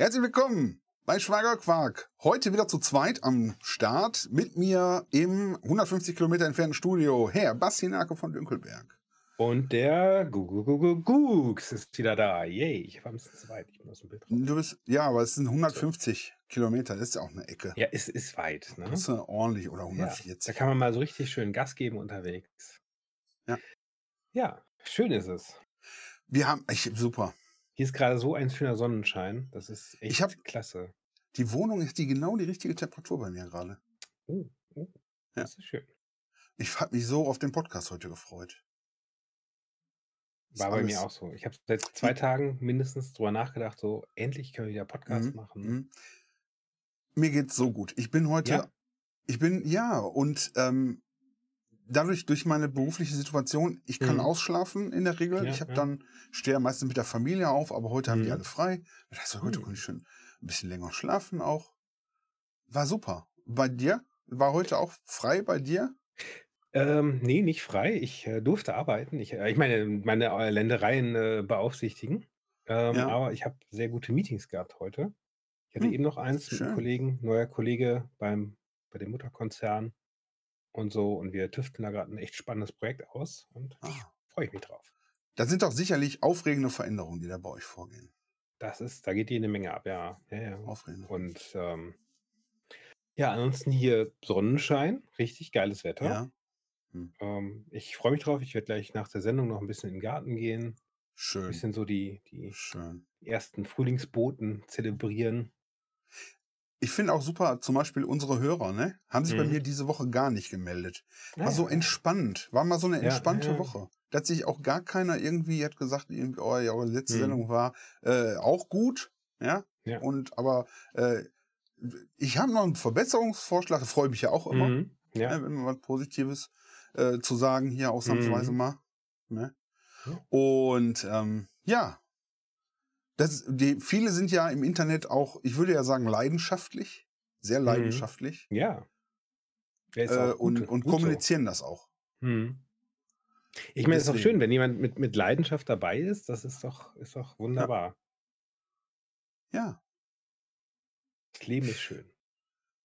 Herzlich willkommen bei Schwagerquark. Heute wieder zu zweit am Start. Mit mir im 150 Kilometer entfernten Studio Herr Basti Nake von Dünkelberg. Und der Gugus ist wieder da. Yay, ich war ein bisschen zu weit. Ich bin aus dem Bild raus. Du bist, ja, aber es sind 150 Kilometer. Das ist ja auch eine Ecke. Ja, es ist weit. Ne? Das ist ja ordentlich oder Ja, 140. da kann man mal so richtig schön Gas geben unterwegs. Ja. Ja, schön ist es. Wir haben, ich, super. Hier ist gerade so ein schöner Sonnenschein. Das ist echt Ich hab- klasse. Die Wohnung ist die genau die richtige Temperatur bei mir gerade. Oh, oh, Ja. das ist schön. Ich habe mich so auf den Podcast heute gefreut. War bei mir auch so. Ich habe seit zwei Tagen mindestens drüber nachgedacht, so endlich können wir wieder Podcast Mhm, machen. mhm. Mir geht's so gut. Ich bin heute, Ja? ich bin, ja, und ähm, dadurch, durch meine berufliche Situation, ich kann Mhm. ausschlafen in der Regel. Ja, ich habe ja. dann, stehe meistens mit der Familie auf, aber heute haben die Mhm. alle frei. Das heißt, heute Mhm. konnte ich schon ein bisschen länger schlafen auch. War super. Bei dir? War heute auch frei bei dir? Ähm, nee, nicht frei. Ich äh, durfte arbeiten. Ich, äh, ich meine, meine äh, Ländereien äh, beaufsichtigen. Ähm, Ja. Aber ich habe sehr gute Meetings gehabt heute. Ich hatte Hm, eben noch eins mit schön. einem Kollegen, neuer Kollege beim, bei dem Mutterkonzern und so. Und wir tüfteln da gerade ein echt spannendes Projekt aus und Ah. freue ich mich drauf. Da sind doch sicherlich aufregende Veränderungen, die da bei euch vorgehen. Das ist, da geht jede Menge ab, ja. ja, ja. Aufregend. Und ähm, ja, ansonsten hier Sonnenschein, richtig geiles Wetter. Ja. Ähm, ich freue mich drauf. Ich werde gleich nach der Sendung noch ein bisschen in den Garten gehen. Ein Schön. bisschen so die, die Schön. ersten Frühlingsboten zelebrieren. Ich finde auch super, zum Beispiel unsere Hörer, ne? Haben sich bei Mhm. mir diese Woche gar nicht gemeldet. War Ah, so ja. entspannt. War mal so eine Ja, entspannte ja. Woche. Da hat sich auch gar keiner irgendwie hat gesagt, irgendwie, oh ja, eure letzte Mhm. Sendung war äh, auch gut, ja. Ja. Und aber äh, ich habe noch einen Verbesserungsvorschlag, freue ich mich ja auch immer, Mhm. Ja. ne, wenn man was Positives äh, zu sagen hier ausnahmsweise Mhm. mal. Ne? Ja. Und ähm, ja, das, die, viele sind ja im Internet auch, ich würde ja sagen, leidenschaftlich, sehr Mhm. leidenschaftlich ja. Der ist äh, auch gut, und, und gut so. kommunizieren das auch. Mhm. Ich meine, es ist doch schön, wenn jemand mit, mit Leidenschaft dabei ist. Das ist doch, ist doch wunderbar. Ja. Das Leben ist schön.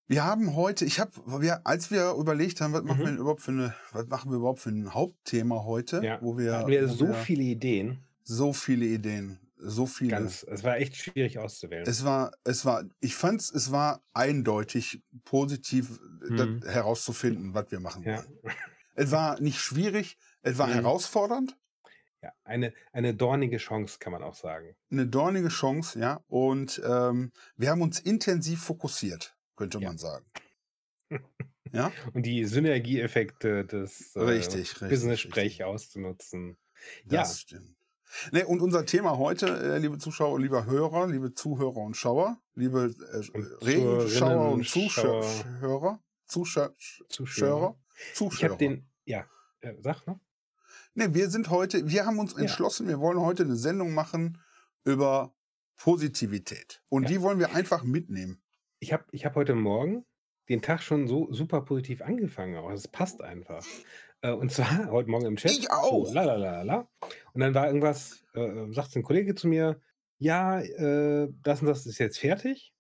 Wir haben heute, ich habe, wir, als wir überlegt haben, was machen Mhm. wir überhaupt für eine, was machen wir überhaupt für ein Hauptthema heute, Ja. wo wir, hatten wir so wir viele Ideen. so viele Ideen, so viele. Ganz, es war echt schwierig auszuwählen. Es war, es war, ich fand's, es war eindeutig positiv das herauszufinden, was wir machen ja. wollen. Es war nicht schwierig, es war Mhm. herausfordernd, ja. Eine, eine dornige Chance, kann man auch sagen. eine dornige Chance, ja. Und ähm, wir haben uns intensiv fokussiert, könnte Ja. man sagen. Ja, Und die Synergieeffekte des äh, richtig, richtig. Business-Sprech auszunutzen. Das stimmt. Ne, und unser Thema heute, äh, liebe Zuschauer, lieber Hörer, liebe Zuhörer und Schauer, liebe äh, Und Regenschauer und Zuschauer, Schauer. Zuschauer, Zuschauer. Zuschauer, Ich habe den, ja, äh, sag. Ne, wir sind heute, wir haben uns Ja. entschlossen, wir wollen heute eine Sendung machen über Positivität. Und Ja. die wollen wir einfach mitnehmen. Ich habe ich hab heute Morgen den Tag schon so super positiv angefangen. Auch es passt einfach. Äh, und zwar heute Morgen im Chat. Ich auch. So, la, la, la, la. Und dann war irgendwas, äh, sagt ein Kollege zu mir, ja, äh, das und das ist jetzt fertig.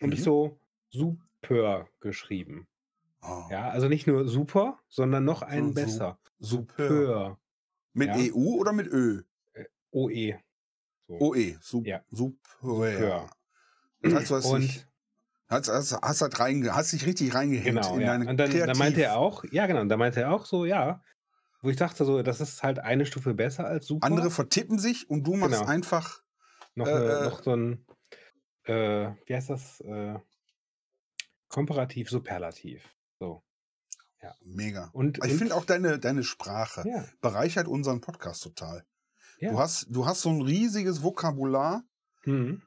Und ich Mhm. so, super geschrieben. Oh, Ja, also nicht nur super, sondern noch einen so. besser. Super. Super. Mit Ja. EU oder mit Ö? OE. So. OE. Sup Ja. Super. Super. Das heißt, du hast, Und dich, hast, hast, hast, halt reinge, hast dich richtig reingehängt Genau, in ja. deine Und dann, dann Kreativ- meinte er auch, ja genau, und dann meinte er auch so, ja, wo ich dachte so, das ist halt eine Stufe besser als super. Andere vertippen sich und du machst Genau. einfach noch, äh, äh, noch so ein, äh, wie heißt das, äh, komparativ superlativ. So. mega. Und, Ich finde auch deine, deine Sprache ja, bereichert unseren Podcast total. ja. Du, hast, du hast so ein riesiges Vokabular Mhm.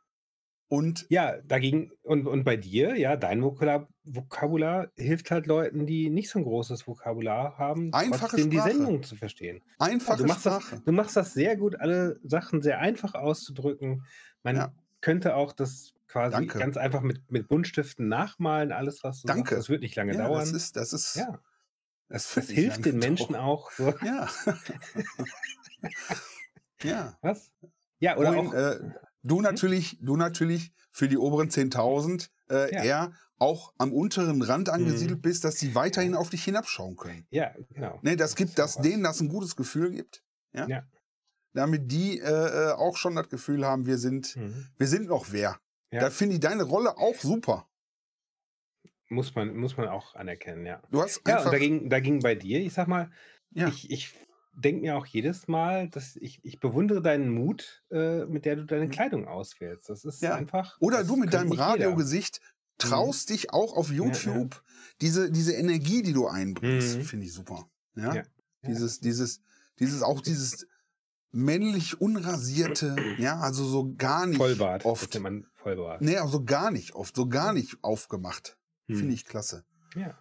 Und ja, dagegen, und, und bei dir, ja, dein Vokabular, Vokabular hilft halt Leuten, die nicht so ein großes Vokabular haben, Einfache trotzdem die. Sendung zu verstehen. Ja, einfache du, machst das, du machst das sehr gut, alle Sachen sehr einfach auszudrücken. Man Ja. könnte auch das quasi Danke. ganz einfach mit, mit Buntstiften nachmalen, alles, was du Danke. sagst. Das wird nicht lange Ja, dauern. das ist, das ist, ja, das, das, hilft den Menschen dauern. auch. So. Ja. ja. Was? Ja, oder Wohin, auch. äh, Du natürlich, du natürlich für die oberen 10.000 äh, Ja. eher auch am unteren Rand angesiedelt Mhm. bist, dass die weiterhin auf dich hinabschauen können. Ja, genau. Ne, das gibt das denen das ein gutes Gefühl gibt. Ja. Ja. Damit die äh, äh, auch schon das Gefühl haben, wir sind, Mhm. wir sind noch wer. Ja. Da finde ich deine Rolle auch super. Muss man, muss man auch anerkennen, ja. Du hast Ja, und dagegen, dagegen bei dir, ich sag mal, ja. ich, ich denke mir auch jedes Mal, dass ich, ich bewundere deinen Mut, äh, mit der du deine Mhm. Kleidung auswählst. Das ist Ja. einfach. Oder du mit deinem. Radiogesicht traust dich auch auf ja. YouTube diese, diese Energie, die du einbringst, Mhm. finde ich super. Ja. Ja. Ja. Dieses, dieses, dieses, auch dieses männlich unrasierte, ja, also so gar nicht Vollbart. Oft. man Vollbart. Nee, also gar nicht oft, so gar nicht aufgemacht. Hm. Finde ich klasse. Ja.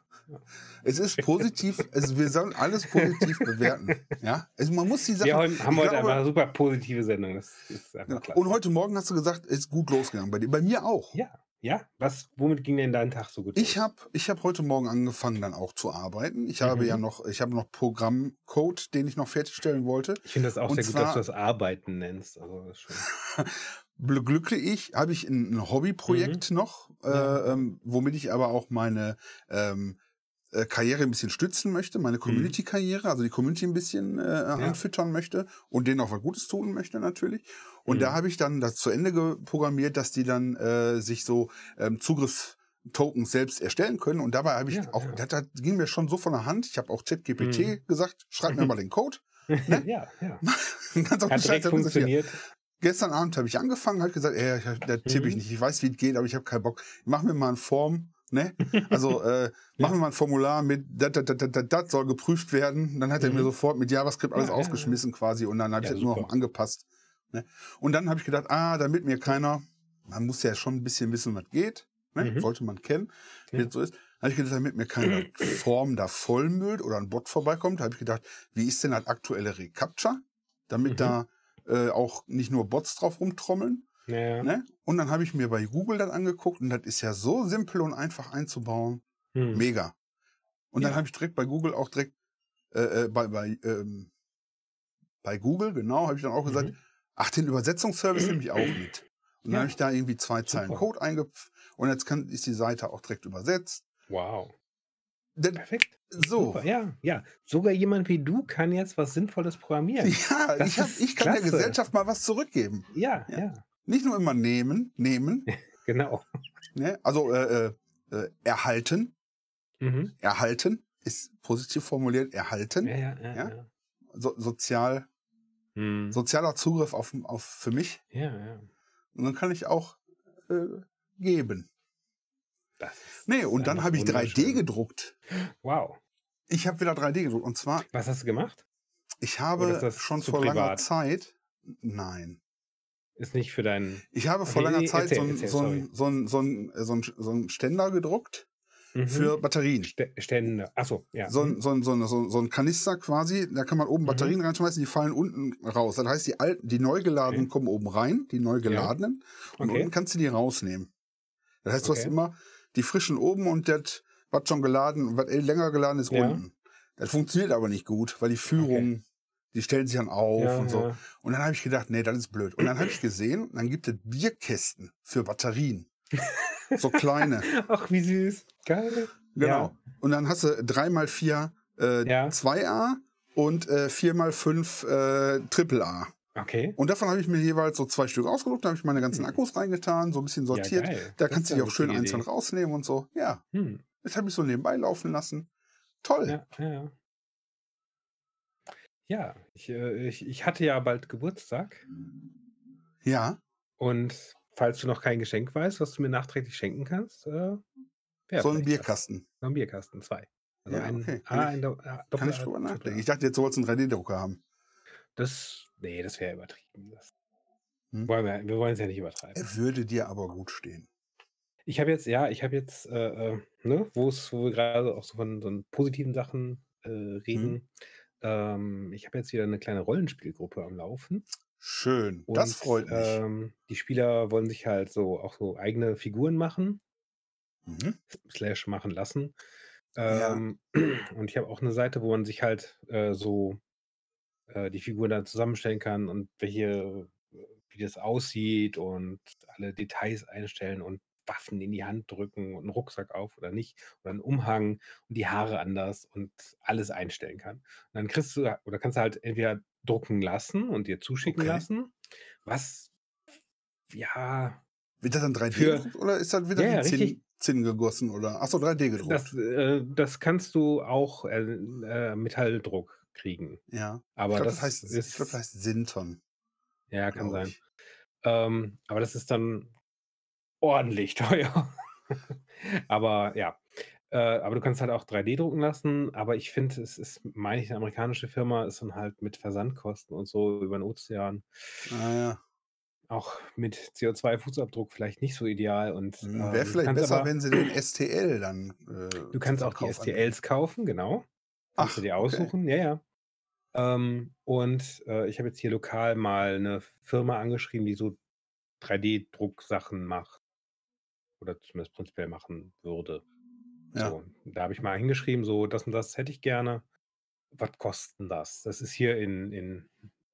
Es ist positiv, es, wir sollen alles positiv bewerten. Ja, also man muss die Sachen. Wir haben heute glaube- einfach eine super positive Sendung. Das ist Ja, klasse. und heute Morgen hast du gesagt, es ist gut losgegangen bei dir. Bei mir auch. Ja, ja. Was, womit ging denn dein Tag so gut? Ich habe ich hab heute Morgen angefangen, dann auch zu arbeiten. Ich habe Mhm. ja noch, ich habe noch Programmcode, den ich noch fertigstellen wollte. Ich finde das auch und sehr gut, dass zwar- du das Arbeiten nennst. Also Glücklich habe ich ein, Hobbyprojekt noch, Mhm. Ja. äh, ähm, womit ich aber auch meine ähm, äh, Karriere ein bisschen stützen möchte, meine Community-Karriere, also die Community ein bisschen äh, anfüttern möchte und denen auch was Gutes tun möchte natürlich. Und Mhm. da habe ich dann das zu Ende geprogrammiert, dass die dann äh, sich so ähm, Zugriffstokens selbst erstellen können. Und dabei habe ich Ja, auch, ja. Das, ging mir schon so von der Hand. Ich habe auch ChatGPT Mhm. gesagt, schreib mir mal den Code. Ne? ja, ja. Ganz auf Hat Scheiß, funktioniert. gestern Abend habe ich angefangen, habe gesagt, ey, da tippe ich Mhm. nicht, ich weiß, wie es geht, aber ich habe keinen Bock. Mach mir mal eine Form, ne? Also äh, mach Ja. mir mal ein Formular mit, das, das, das, das, das soll geprüft werden. Dann hat er Mhm. mir sofort mit JavaScript alles Ja, ja, ja. aufgeschmissen quasi und dann habe ich Ja, das nur noch angepasst. Ne? Und dann habe ich gedacht, ah, damit mir keiner, man muss ja schon ein bisschen wissen, was geht, ne? Mhm. sollte man kennen, wie Ja. es so ist. Habe ich gedacht, damit mir keine Form da vollmüllt oder ein Bot vorbeikommt, habe ich gedacht, wie ist denn das aktuelle Recaptcha? Damit Mhm. da äh, auch nicht nur Bots drauf rumtrommeln. Ja. Ne? Und dann habe ich mir bei Google das angeguckt und das ist ja so simpel und einfach einzubauen. Hm. Mega. Und dann Ja. habe ich direkt bei Google auch direkt äh, äh, bei, bei, ähm, bei Google, genau, habe ich dann auch gesagt, Mhm. ach, den Übersetzungsservice nehme ich auch mit. Und dann Ja. habe ich da irgendwie zwei Zeilen Super. Code eingepf und jetzt kann, ist die Seite auch direkt übersetzt. Wow. Denn, Perfekt. so. Super. Ja, ja. Sogar jemand wie du kann jetzt was Sinnvolles programmieren. Ja, Das ich, hab, ich kann der. Gesellschaft mal was zurückgeben. Ja, Ja. ja. Nicht nur immer nehmen, nehmen, Genau. ne? also äh, äh, äh, erhalten, Mhm. erhalten ist positiv formuliert, erhalten, Ja, ja, ja. Ja? So, sozial, Hm. sozialer Zugriff auf, auf für mich. ja. ja. Und dann kann ich auch äh, geben. Das ist, Nee, das und dann habe ich 3D wunderschön. gedruckt. Wow. Ich habe wieder 3D gedruckt. Und zwar, Was hast du gemacht? ich habe schon vor langer privat? Zeit, nein, Ist nicht für deinen. ich habe vor Okay, langer Zeit erzähl, so, erzähl, so, ein, so, ein, so, ein, so, ein, so ein Ständer gedruckt Mhm. für Batterien. Stä- Stände. Achso, ja. So mhm. ein, so, ein, so, ein, so, ein- so Kanister quasi, da kann man oben Mhm. Batterien reinschmeißen, die fallen unten raus. Das heißt, die alten, die neu geladenen Okay. kommen oben rein, die neu geladenen, und Okay. unten kannst du die rausnehmen. Das heißt, du hast immer die frischen oben und das, was schon geladen, was eh länger geladen ist, Ja. unten. Das funktioniert aber nicht gut, weil die Führung, die stellen sich dann auf ja, und so. ja. Und dann habe ich gedacht, nee, das ist blöd. Und dann habe ich gesehen, dann gibt es Bierkästen für Batterien. So kleine. Ach, wie süß. Geil. Genau. Und dann hast du 3x4 äh, Ja. 2A und äh, 4x5 äh, AAA. Okay. Und davon habe ich mir jeweils so zwei Stück ausgedruckt, da habe ich meine ganzen Hm. Akkus reingetan, so ein bisschen sortiert. Ja, da Das kannst du die eine auch schön einzeln rausnehmen und so. Ja, Hm. das habe ich so nebenbei laufen lassen. Toll. Ja, ja, ja. Ich, äh, ich, ich hatte ja bald Geburtstag Ja. und falls du noch kein Geschenk weißt, was du mir nachträglich schenken kannst, äh, so ein. Bierkasten. So ein Bierkasten, zwei. Also Ja, ein okay. Kann ein Do- A, Kann ich drüber nachdenken. Ich dachte, jetzt wolltest du einen 3D-Drucker haben. Das, nee, das wäre übertrieben. Das Hm. wollen wir, wir wollen es ja nicht übertreiben. Er würde dir aber gut stehen. Ich habe jetzt, ja, ich habe jetzt, äh, äh, ne, wo wir gerade auch so von so positiven Sachen äh, reden. Ähm, ich habe jetzt wieder eine kleine Rollenspielgruppe am Laufen. Schön. Und das freut mich. Ähm, die Spieler wollen sich halt so auch so eigene Figuren machen, Mhm. slash machen lassen. Ja. Ähm, Und ich habe auch eine Seite, wo man sich halt äh, so äh, die Figuren dann zusammenstellen kann und welche, wie das aussieht und alle Details einstellen und Waffen in die Hand drücken und einen Rucksack auf oder nicht oder einen Umhang und die Haare anders und alles einstellen kann. Und dann kriegst du oder kannst du halt entweder drucken lassen und dir zuschicken Okay. lassen, was ja Wird das dann 3D Für- gedruckt oder ist das, wird Ja, richtig. Zinn gegossen oder? Achso, 3D gedruckt. das, äh, das kannst du auch äh, äh, Metalldruck kriegen. ja. Aber ich glaube, das, das, heißt, ist ich glaub, das heißt Sinton. ja kann glaub sein. Ähm, aber das ist dann ordentlich teuer. aber ja. Äh, aber du kannst halt auch 3D drucken lassen. Aber ich finde, es ist, meine ich, eine amerikanische Firma ist dann halt mit Versandkosten und so über den Ozean Ah, ja. auch mit CO2-Fußabdruck vielleicht nicht so ideal. Und Wäre ähm, du vielleicht besser, aber, wenn sie den STL dann. Äh, du kannst auch die. STLs kaufen, genau. Kannst Ach, du dir okay. aussuchen, ja, ja. Ähm, und äh, ich habe jetzt hier lokal mal eine Firma angeschrieben, die so 3D-Drucksachen macht. Oder zumindest prinzipiell machen würde. Ja. So, da habe ich mal hingeschrieben, so das und das hätte ich gerne. Was kostet denn das? Das ist hier in, in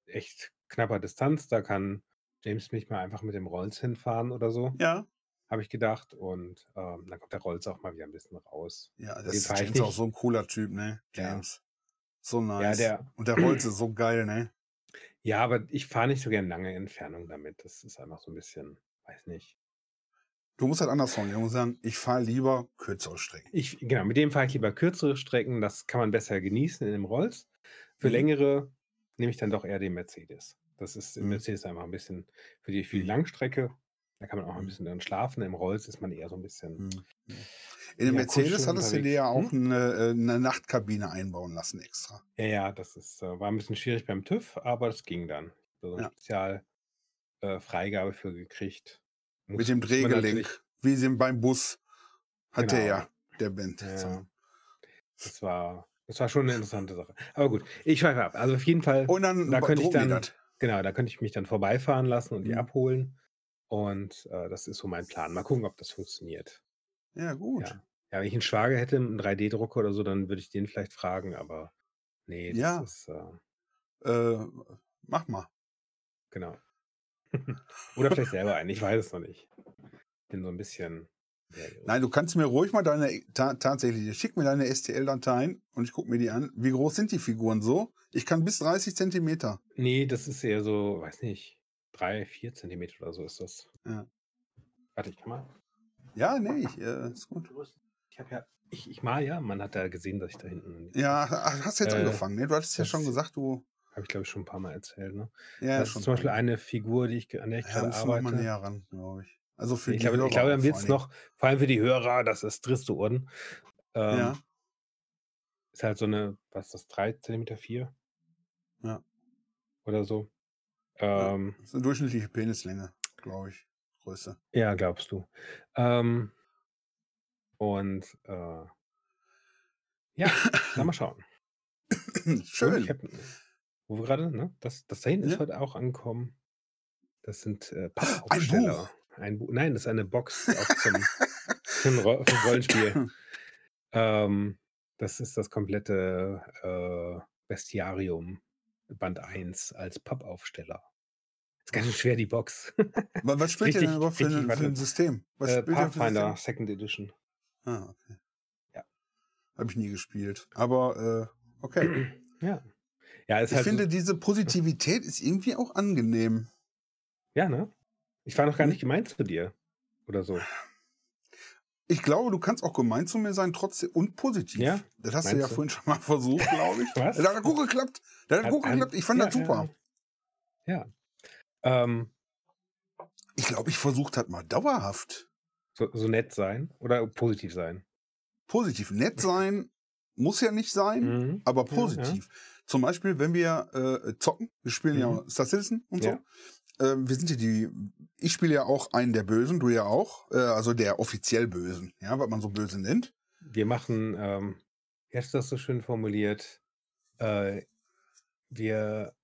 echt knapper Distanz. Da kann James mich mal einfach mit dem Rolls hinfahren oder so, Ja. habe ich gedacht. Und ähm, dann kommt der Rolls auch mal wieder ein bisschen raus. Ja, das ist James auch so ein cooler Typ, ne? Ja. James. So Ja, nice. der, Und der Rolls ist so geil, ne? ja, aber ich fahre nicht so gern lange Entfernung damit. Das ist einfach so ein bisschen, weiß nicht. Du musst halt anders fahren. Du musst sagen, ich fahre lieber kürzere Strecken. Ich, genau, mit dem fahre ich lieber kürzere Strecken. Das kann man besser genießen in dem Rolls. Für Mhm. längere nehme ich dann doch eher den Mercedes. Das ist im Mhm. Mercedes einfach ein bisschen für die, für die Mhm. Langstrecke. Da kann man auch ein Mhm. bisschen dann schlafen. Im Rolls ist man eher so ein bisschen. Hm. In dem Mercedes hattest du dir ja auch eine, äh, eine Nachtkabine einbauen lassen extra. Ja, ja, das ist, äh, war ein bisschen schwierig beim TÜV, aber das ging dann. So eine Ja. Spezial äh, für gekriegt. Mit dem Drehgelenk, wie sie beim Bus hat der Genau. ja, der Band. Ja, So. Das war, das war schon eine interessante Sache. Aber gut, ich schweife ab. Also auf jeden Fall, Und dann da könnte ich dann, das. genau, da könnte ich mich dann vorbeifahren lassen und die Mhm. abholen. Und äh, das ist so mein Plan. Mal gucken, ob das funktioniert. Ja, gut. Ja. Ja, wenn ich einen Schwager hätte, einen 3D-Drucker oder so, dann würde ich den vielleicht fragen, aber nee, das Ja. ist, äh, Äh, mach mal. genau. Oder vielleicht selber einen, ich weiß es noch nicht. Bin so ein bisschen. Nein, du kannst mir ruhig mal deine, ta tatsächlich, schick mir deine STL-Dateien und ich gucke mir die an. Wie groß sind die Figuren so? Ich kann bis 30 Zentimeter. Nee, das ist eher so, weiß nicht, drei, vier Zentimeter oder so ist das. Ja. Warte, ich kann mal. Ja, nee, ich, äh, ist gut. Ich habe ja, ich, ich mal ja, man hat ja gesehen, dass ich da hinten. Ja, hast jetzt Äh, angefangen, ne? Du hattest ja schon gesagt, du. Habe ich, glaube ich, schon ein paar Mal erzählt. Ne? Ja, das ist zum Beispiel eine Figur, die ich, an der ich ja, gerade noch mal arbeite. näher ran, glaube ich. Also für Ich die glaube, Hörer ich glaube, dann wird es noch, vor allem für die Hörer, das ist triste Ohren. Ähm, Ja, Ist halt so eine, was ist das, 3 cm 4? Ja. Oder so. Ja. Ähm, das ist eine durchschnittliche Penislänge, glaube ich. Größe. ja, glaubst du. Ähm, und äh, ja, dann mal schauen. Und ich Schön. Wo wir gerade, ne? Das, das da hinten Ja. ist heute auch angekommen. Das sind äh, Ein Pappaufsteller. Buch. Ein Buch. Nein, das ist eine Box zum, zum, Ro zum Rollenspiel. ähm, das ist das komplette äh, Bestiarium, Band 1 als Pappaufsteller. Ist ganz schön schwer, die Box. Was, spielt ihr denn Richtig- überhaupt für, richtig, ein- für ein System? Was äh, spielt ihr für ein Pathfinder? Second Edition. Ah, okay. Ja. Habe ich nie gespielt. Aber äh, okay. Ja. Ja, Ich halt finde, so, diese Positivität ist irgendwie auch angenehm. ja, ne? Ich war noch gar Hm? nicht gemeint zu dir. Oder so. Ich glaube, du kannst auch gemein zu mir sein, trotzdem und positiv. Ja? Das hast du ja Meinst du? vorhin schon mal versucht, glaube ich. Was? Das hat gut geklappt. Das hat Hat- gut geklappt. Ich fand ja, das super. Ja. ja. Ähm, Ich glaube, ich versucht hat mal dauerhaft. so, so nett sein oder positiv sein. Positiv. Nett sein muss ja nicht sein, Mhm. aber Ja, ja. positiv. Zum Beispiel, wenn wir äh, zocken, wir spielen ja Mhm. Star Citizen und Ja. so. Ähm, wir sind ja die, ich spiele ja auch einen der Bösen, du ja auch, äh, also der offiziell Bösen, ja, was man so böse nennt. Wir machen, ähm, du das so schön formuliert? Äh, wir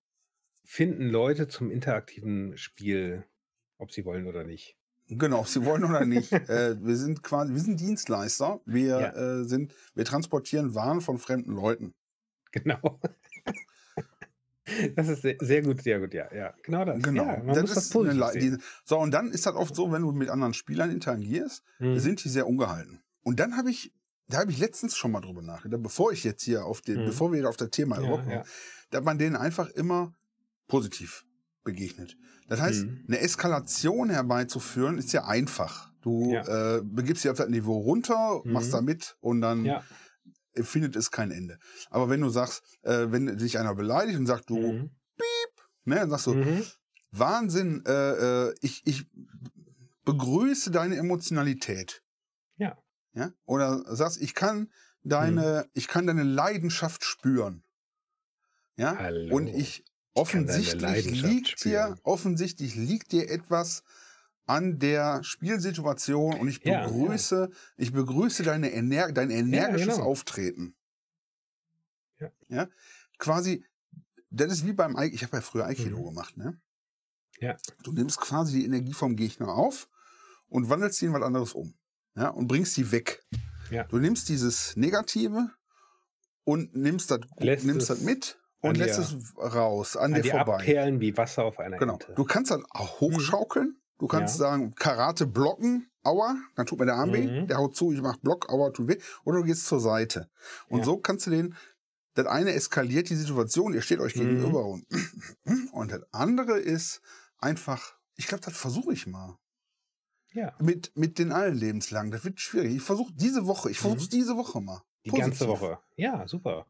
finden Leute zum interaktiven Spiel, ob sie wollen oder nicht. Genau, ob sie wollen oder nicht. äh, wir sind quasi, wir sind Dienstleister. Wir Ja. äh, sind, wir transportieren Waren von fremden Leuten. Genau. Das ist sehr, sehr gut, sehr gut, ja, ja. Genau das. Genau. Ja, man das muss das eine positiv Le- sehen. die, so, und dann ist das oft so, wenn du mit anderen Spielern interagierst, Mhm. sind die sehr ungehalten. Und dann habe ich, da habe ich letztens schon mal drüber nachgedacht, bevor ich jetzt hier auf den, Mhm. bevor wir auf das Thema Ja, kommen, ja. da man denen einfach immer positiv begegnet. Das heißt, Mhm. eine Eskalation herbeizuführen, ist ja einfach. Du Ja. äh, begibst dich auf das Niveau runter, Mhm. machst da mit und dann Ja. findet es kein Ende. Aber wenn du sagst, äh, wenn dich einer beleidigt und sagt, du, Mhm. ne, dann sagst du, Mhm. Wahnsinn, äh, äh, ich, ich begrüße deine Emotionalität. Ja. Ja? Oder sagst, ich kann deine, Mhm. ich kann deine Leidenschaft spüren. Ja. Hallo. Und ich offensichtlich liegt dir, offensichtlich liegt dir etwas an der Spielsituation und ich Ja, ja. begrüße, ich begrüße deine Ener dein energisches genau. Auftreten. Ja. ja. Quasi, das ist wie beim, Ai- ich habe ja früher Aikido Mhm. gemacht, ne? Ja. Du nimmst quasi die Energie vom Gegner auf und wandelst sie in was anderes um. Ja, und bringst sie weg. Ja. Du nimmst dieses Negative und nimmst das, nimmst mit und dir- lässt es raus, an, An dir die vorbei. abperlen wie Wasser auf einer Genau. Ente. Du kannst dann auch hochschaukeln. Du kannst Ja. sagen, Karate blocken, aua, dann tut mir der Arm weh, Mhm. der haut zu, ich mach Block, aua, tut weh. Oder du gehst zur Seite. Und Ja. so kannst du den, das eine eskaliert die Situation, ihr steht euch Mhm. gegenüber und, und das andere ist einfach, ich glaube, das versuche ich mal. Ja. Mit, mit den allen lebenslang. Das wird schwierig. Ich versuche diese Woche, ich versuche Mhm. diese Woche mal. Die Positiv. ganze Woche. Ja, super.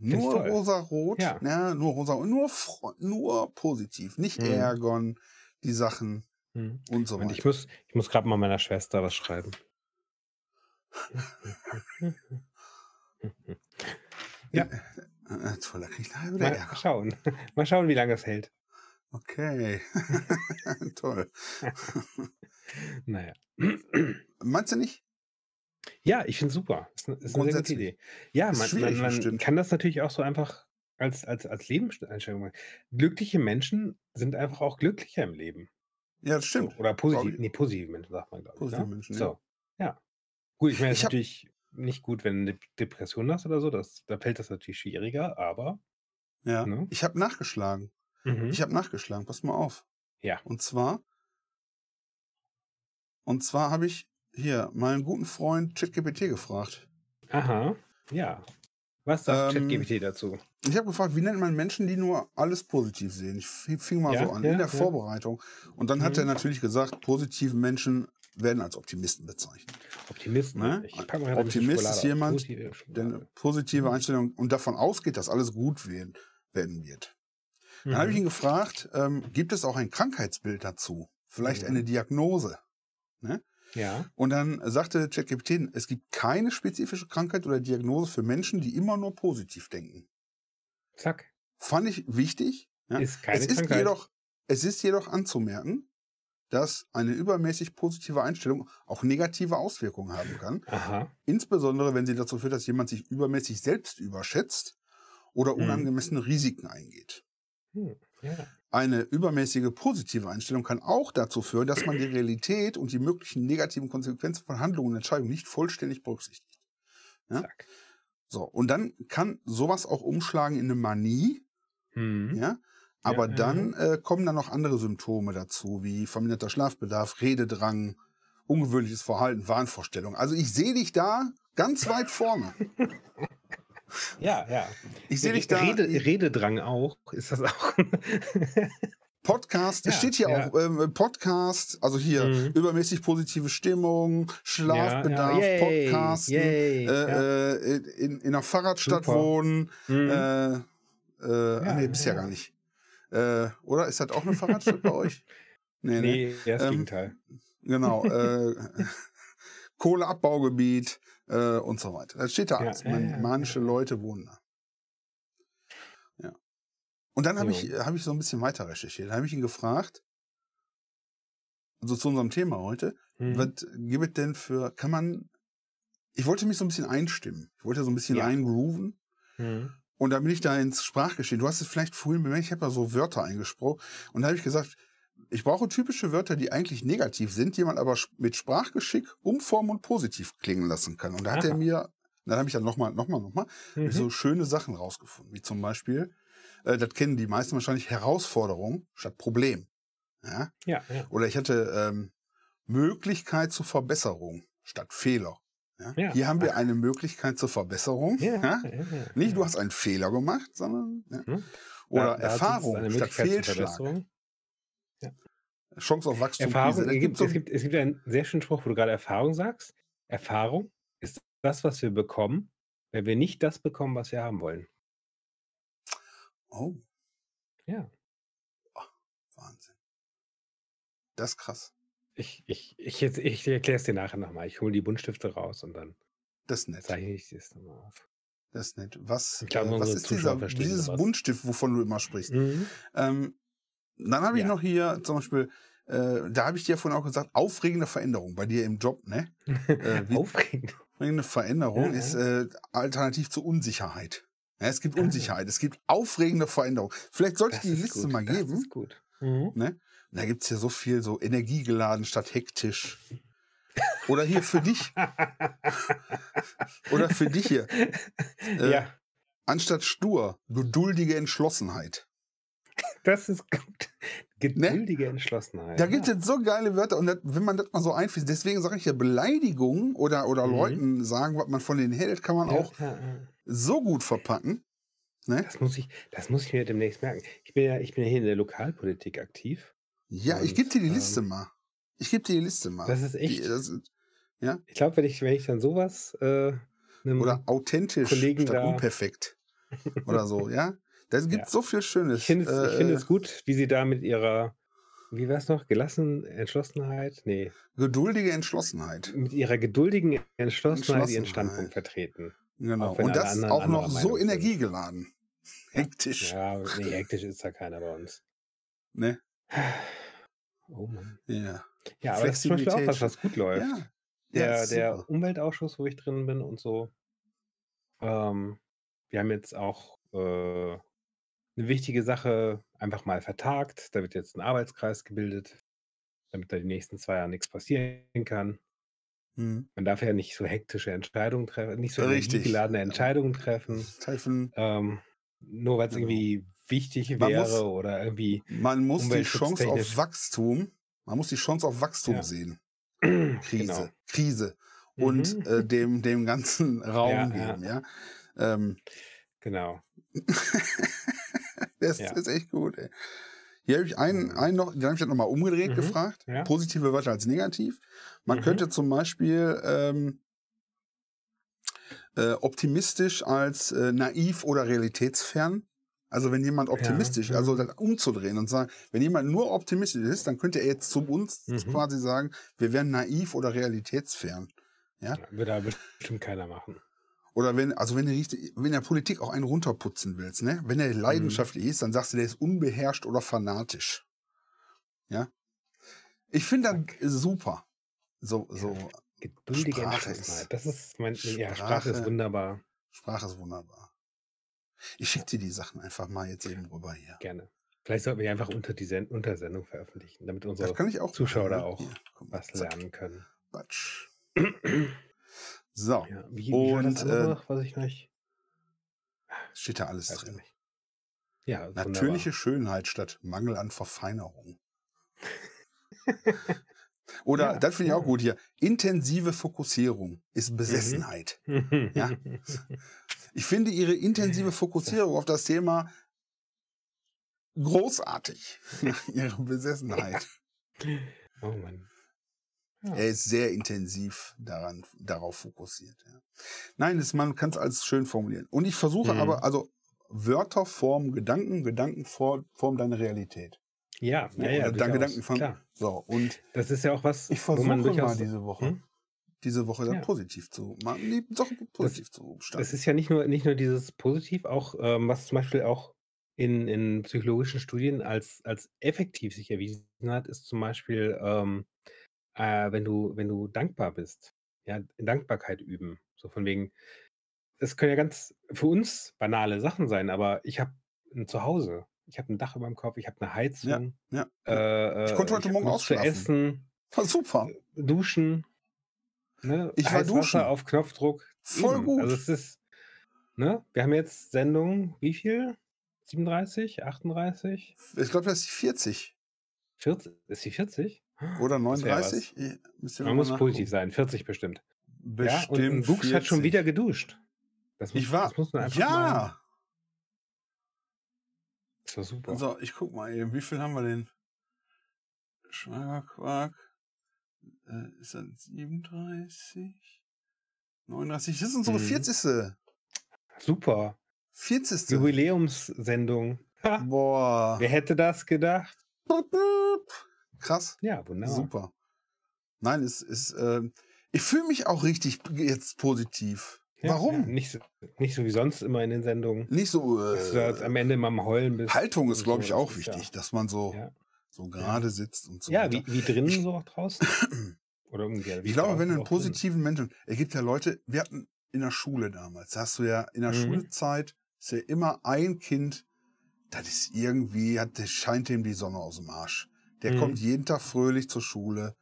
Nur rosa-rot. Ja. Ja. nur rosa nur, fro- nur positiv. Nicht Mhm. ärgern, die Sachen Mhm. und so Und weiter. ich muss, ich muss gerade mal meiner Schwester was schreiben. Ja. Äh, toll, da krieg ich wieder Mal Ärger. schauen. Mal schauen, wie lange das hält. Okay. toll. Naja. Meinst du nicht? Ja, ich finde super. Ist, eine- ist eine sehr gute. Idee. Ja, man, man, man kann das natürlich auch so einfach als, als, als Lebenseinstellung machen. Glückliche Menschen sind einfach auch glücklicher im Leben. Ja, das stimmt. So, oder positiv, nee, positive Menschen, sagt man, glaube ich. Positive ne? Menschen, ja. So, ja. Gut, ich meine, es ist natürlich nicht gut, wenn du eine Depression hast oder so, das, da fällt das natürlich schwieriger, aber. Ja. Ne? Ich habe nachgeschlagen. Mhm. Ich habe nachgeschlagen. Pass mal auf. Ja. Und zwar, und zwar habe ich hier meinen guten Freund ChatGPT gefragt. Aha, ja. Was sagt Ähm, ChatGPT dazu? Ich habe gefragt, wie nennt man Menschen, die nur alles positiv sehen? Ich fing mal Ja, so an, ja, in der ja. Vorbereitung. Und dann hat Mhm. er natürlich gesagt, positive Menschen werden als Optimisten bezeichnet. Optimist, ne? ne? Optimist ist jemand, Positive Der eine positive Mhm. Einstellung und davon ausgeht, dass alles gut werden, werden wird. Dann habe ich Mhm. ihn gefragt, ähm, gibt es auch ein Krankheitsbild dazu? Vielleicht Mhm. eine Diagnose? Ja, Und dann sagte ChatGPT, es gibt keine spezifische Krankheit oder Diagnose für Menschen, die immer nur positiv denken. zack. Fand ich wichtig. Ja. Ist keine es, ist Krankheit. jedoch, es ist jedoch anzumerken, dass eine übermäßig positive Einstellung auch negative Auswirkungen haben kann. Aha. Insbesondere, wenn sie dazu führt, dass jemand sich übermäßig selbst überschätzt oder Mhm. unangemessene Risiken eingeht. Hm. Eine übermäßige positive Einstellung kann auch dazu führen, dass man die Realität und die möglichen negativen Konsequenzen von Handlungen und Entscheidungen nicht vollständig berücksichtigt. Ja? So, und dann kann sowas auch umschlagen in eine Manie, Mhm. ja. Aber ja, dann äh, kommen dann noch andere Symptome dazu, wie verminderter Schlafbedarf, Rededrang, ungewöhnliches Verhalten, Wahnvorstellung. Also ich sehe dich da ganz weit vorne. Ja, ja. Ich sehe dich da. Rede, Rededrang auch. Ist das auch? Podcast, es Ja, steht hier ja. auch ähm, Podcast, also hier Mhm. übermäßig positive Stimmung, Schlafbedarf, ja, ja. Yay, Podcasten, yay, äh, äh, in, in einer Fahrradstadt Super. wohnen, Mhm. äh, äh, nee, bist ja, gar nicht. Äh, oder ist das auch eine Fahrradstadt bei euch? Nee, nee. nee, das Ähm, Gegenteil. Genau. äh, Kohleabbaugebiet äh, und so weiter. Das steht da Ja, alles. Man, ja, manische. Leute wohnen da. Ja. Und dann habe ich, hab ich so ein bisschen weiter recherchiert. Dann habe ich ihn gefragt, also zu unserem Thema heute, Mhm. was gibt es denn für, kann man, ich wollte mich so ein bisschen einstimmen. Ich wollte so ein bisschen Ja. eingrooven. Mhm. Und da bin ich da ins Sprachgeschehen. Du hast es vielleicht vorhin bemerkt, ich habe ja so Wörter eingesprochen. Und da habe ich gesagt, ich brauche typische Wörter, die eigentlich negativ sind, die man aber mit Sprachgeschick umformen und positiv klingen lassen kann. Und da hat er Aha. mir, dann habe ich dann nochmal, nochmal, nochmal, Mhm. so schöne Sachen rausgefunden. Wie zum Beispiel, äh, das kennen die meisten wahrscheinlich, Herausforderung statt Problem. Ja? Ja, ja. Oder ich hatte ähm, Möglichkeit zur Verbesserung statt Fehler. Ja? Ja. Hier haben wir eine Möglichkeit zur Verbesserung. Ja, Ja? ja, Nicht, du hast einen Fehler gemacht, sondern ja. Hm? oder Da- Erfahrung statt Fehlschlag. Verbesserung. Chance auf Wachstum. Erfahrung, es gibt, es, gibt, es gibt einen sehr schönen Spruch, wo du gerade Erfahrung sagst. Erfahrung ist das, was wir bekommen, wenn wir nicht das bekommen, was wir haben wollen. oh, Ja. Wahnsinn. Das ist krass. Ich, ich, ich, jetzt- ich erkläre es dir nachher nochmal. Ich hole die Buntstifte raus und dann Das ist nett. zeichne ich es nochmal auf. Das ist nett. Was, Ich glaube, äh, was ist Zuschauer dieser, dieses sowas. Buntstift, wovon du immer sprichst? Mhm. Ähm, dann habe ich Ja. noch hier zum Beispiel, äh, da habe ich dir vorhin auch gesagt, aufregende Veränderung bei dir im Job, ne? Äh. Aufregende Veränderung Ja, ist äh, alternativ zur Unsicherheit. Ja, es gibt Ah. Unsicherheit, es gibt aufregende Veränderung. Vielleicht sollte ich Das die ist Liste gut. mal Das geben. ist gut. Mhm. Ne? Da gibt es ja so viel, so energiegeladen statt hektisch. Oder hier für dich. Oder für dich hier. Äh, ja, Anstatt stur, geduldige Entschlossenheit. Das ist gut. Geduldige Entschlossenheit. Ne? Da gibt es ja. jetzt so geile Wörter und das, wenn man das mal so einfließt, deswegen sage ich ja Beleidigungen oder, oder Mhm. Leuten sagen, was man von denen hält, kann man Ja, auch ja, ja. so gut verpacken. Ne? Das muss ich, das muss ich mir demnächst merken. Ich bin ja, ich bin ja hier in der Lokalpolitik aktiv. Ja, ich Und, gebe dir die ähm, Liste mal. Ich gebe dir die Liste mal. Das ist echt. Die, das ist, Ich glaube, wenn ich, wenn ich dann sowas äh, oder authentisch Kollegen statt da- unperfekt. Oder so, ja. Da gibt Ja. so viel Schönes. Ich finde es, Äh, es gut, wie sie da mit ihrer, wie war es noch, gelassen, Entschlossenheit? Nee, geduldige Entschlossenheit. mit ihrer geduldigen Entschlossenheit ihren Entschlossenheit. Standpunkt vertreten. Genau. Und das auch noch so Meinung sind. energiegeladen. Hektisch. Ja, nee, hektisch ist da keiner bei uns. Ne? Oh Mann. Ja. Ja, aber das ist zum Beispiel auch was, was gut läuft. Ja. der, der. Umweltausschuss, wo ich drin bin und so. Ähm, wir haben jetzt auch äh, eine wichtige Sache einfach mal vertagt. Da wird jetzt ein Arbeitskreis gebildet, damit da die nächsten zwei Jahre nichts passieren kann. Hm. Man darf ja nicht so hektische Entscheidungen treffen, nicht so Richtig. energiegeladene Ja. Entscheidungen treffen, Treffen. ähm, nur weil es Genau. irgendwie wichtig Man wäre muss- oder irgendwie Man muss die Chance auf umweltschutztechnisch. Wachstum, man muss die Chance auf Wachstum Ja. sehen. Krise. genau. Krise. Und Mhm. äh, dem, dem ganzen Raum ja. geben, ja. Ähm, Genau. das Ja. ist echt gut, ey. Hier habe ich einen, Mhm. einen noch, den habe ich nochmal umgedreht Mhm. gefragt. Ja. Positive Wörter als negativ. Man Mhm. könnte zum Beispiel ähm, äh, optimistisch als äh, naiv oder realitätsfern. Also wenn jemand optimistisch, ja. also das umzudrehen und sagen, wenn jemand nur optimistisch ist, dann könnte er jetzt zu uns Mhm. quasi sagen, wir wären naiv oder realitätsfern. Ja, Würde aber bestimmt keiner machen. Oder wenn, also wenn du richtig, wenn der Politik auch einen runterputzen willst, ne? Wenn er leidenschaftlich ist, dann sagst du, der ist unbeherrscht oder fanatisch. Ja. Ich finde das super. So, so, Geduldige Sprache ist- Das ist mein, ja, Sprache Sprache- ist wunderbar. Sprache ist wunderbar. Ich schicke dir die Sachen einfach mal jetzt eben rüber hier. Gerne. Vielleicht sollten wir einfach unter die Sen Untersendung veröffentlichen, damit unsere. Zuschauer da ne? auch was lernen können. Batsch. So, Ja, wie, wie Und, äh, was ich nicht steht da alles drin. nicht. Ja, Natürliche Schönheit statt Mangel an Verfeinerung. Oder, Ja, das finde ich auch ja. gut hier, intensive Fokussierung ist Besessenheit. wunderbar. Ja. Ich finde ihre intensive Fokussierung auf das Thema großartig. ihre Besessenheit. oh Mann. Ja. Er ist sehr intensiv daran, darauf fokussiert. Ja. Nein, das, man kann es als schön formulieren. Und ich versuche Mhm. aber, also Wörter formen Gedanken, Gedanken for- formen deine Realität. Ja, ja, Ja, dann. Gedanken von- Klar. So, und Das ist ja auch was, ich wo versuche man mal diese Woche, Hm? diese Woche dann Ja. positiv zu, mal die Sache positiv zu Das gestalten. ist ja nicht nur, nicht nur dieses Positiv, auch ähm, was zum Beispiel auch in, in psychologischen Studien als, als effektiv sich erwiesen hat, ist zum Beispiel, ähm, äh, wenn du, wenn du dankbar bist, ja, Dankbarkeit üben. So von wegen, es können ja ganz für uns banale Sachen sein, aber ich habe ein Zuhause, ich habe ein Dach über dem Kopf, ich habe eine Heizung, ja. äh, Ich konnte heute hab Morgen ausschlafen. essen, War super. duschen, ne? Ich war duschen. auf Knopfdruck. Voll üben. gut. Also es ist, ne? Wir haben jetzt Sendung, wie viel? 37, 38? Ich glaube, das ist die 40. 40? Ist die 40? Oder Das wär was. 39? Ich- müsst ihr Man muss mal positiv sein, 40 bestimmt. Bestimmt ja, und, und Bux hat schon 40. wieder geduscht. Das muss, Ich war. das muss man einfach mal. Ja! Das war super. So, ich guck mal eben, wie viel haben wir denn? Schwagerquark. Äh, ist das 37? 39? Das ist unsere Mhm. 40. Super. 40. Jubiläumssendung. Ha, Boah. wer hätte das gedacht? Krass. Ja, wunderbar. Super. Nein, es ist, ähm, ich fühle mich auch richtig jetzt positiv. Ja, Warum? Ja, nicht, so, nicht so wie sonst immer in den Sendungen. Nicht so, Dass du jetzt am äh, Ende mal am Heulen bist. Haltung ist, glaube ich, auch wichtig, dass man so, Ja, so gerade sitzt und so ja. ja wie, wie drinnen Ich- so auch draußen. Oder umgekehrt. Ich glaube, wenn du einen positiven Menschen, es gibt ja Leute, wir hatten in der Schule damals, da hast du ja in der Mhm. Schulzeit ist ja immer ein Kind, das ist irgendwie, hat, das scheint dem die Sonne aus dem Arsch. Der Mhm. kommt jeden Tag fröhlich zur Schule.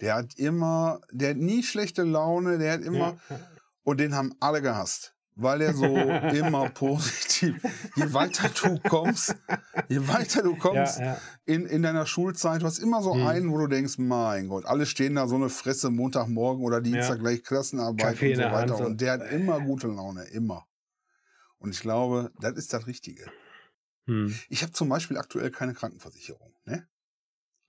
Der hat immer, der hat nie schlechte Laune, der hat immer, Ja, und den haben alle gehasst. Weil er so immer positiv, je weiter du kommst, je weiter du kommst, Ja, ja. in, in deiner Schulzeit, du hast immer so Hm. einen, wo du denkst, mein Gott, alle stehen da so eine Fresse Montagmorgen oder Dienstag Ja. gleich Klassenarbeit Kaffee und so weiter. so. Und der hat immer gute Laune, immer. Und ich glaube, das ist das Richtige. Hm. Ich habe zum Beispiel aktuell keine Krankenversicherung. Ne?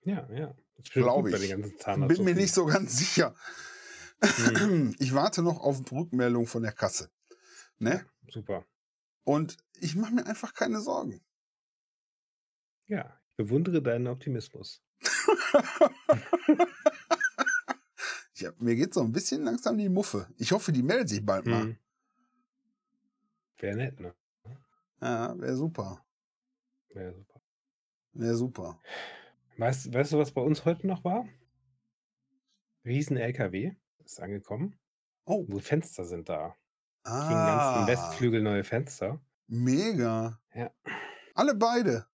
Ja, ja. Das Glaube ich. den ganzen Bin mir nicht so ganz sicher. Hm. Ich warte noch auf Rückmeldung von der Kasse. Ne? Super. Und ich mache mir einfach keine Sorgen. Ja, ich bewundere deinen Optimismus. Ich hab, mir geht so ein bisschen langsam die Muffe. Ich hoffe, die meldet sich bald mal. Hm. Wäre nett, ne? Ja, wäre super. Wäre super. Wäre super. Weißt, weißt du, was bei uns heute noch war? Riesen LKW ist angekommen. Oh, Wo Fenster sind da. ah, ganzen Westflügel neue Fenster. Mega. Ja. Alle beide.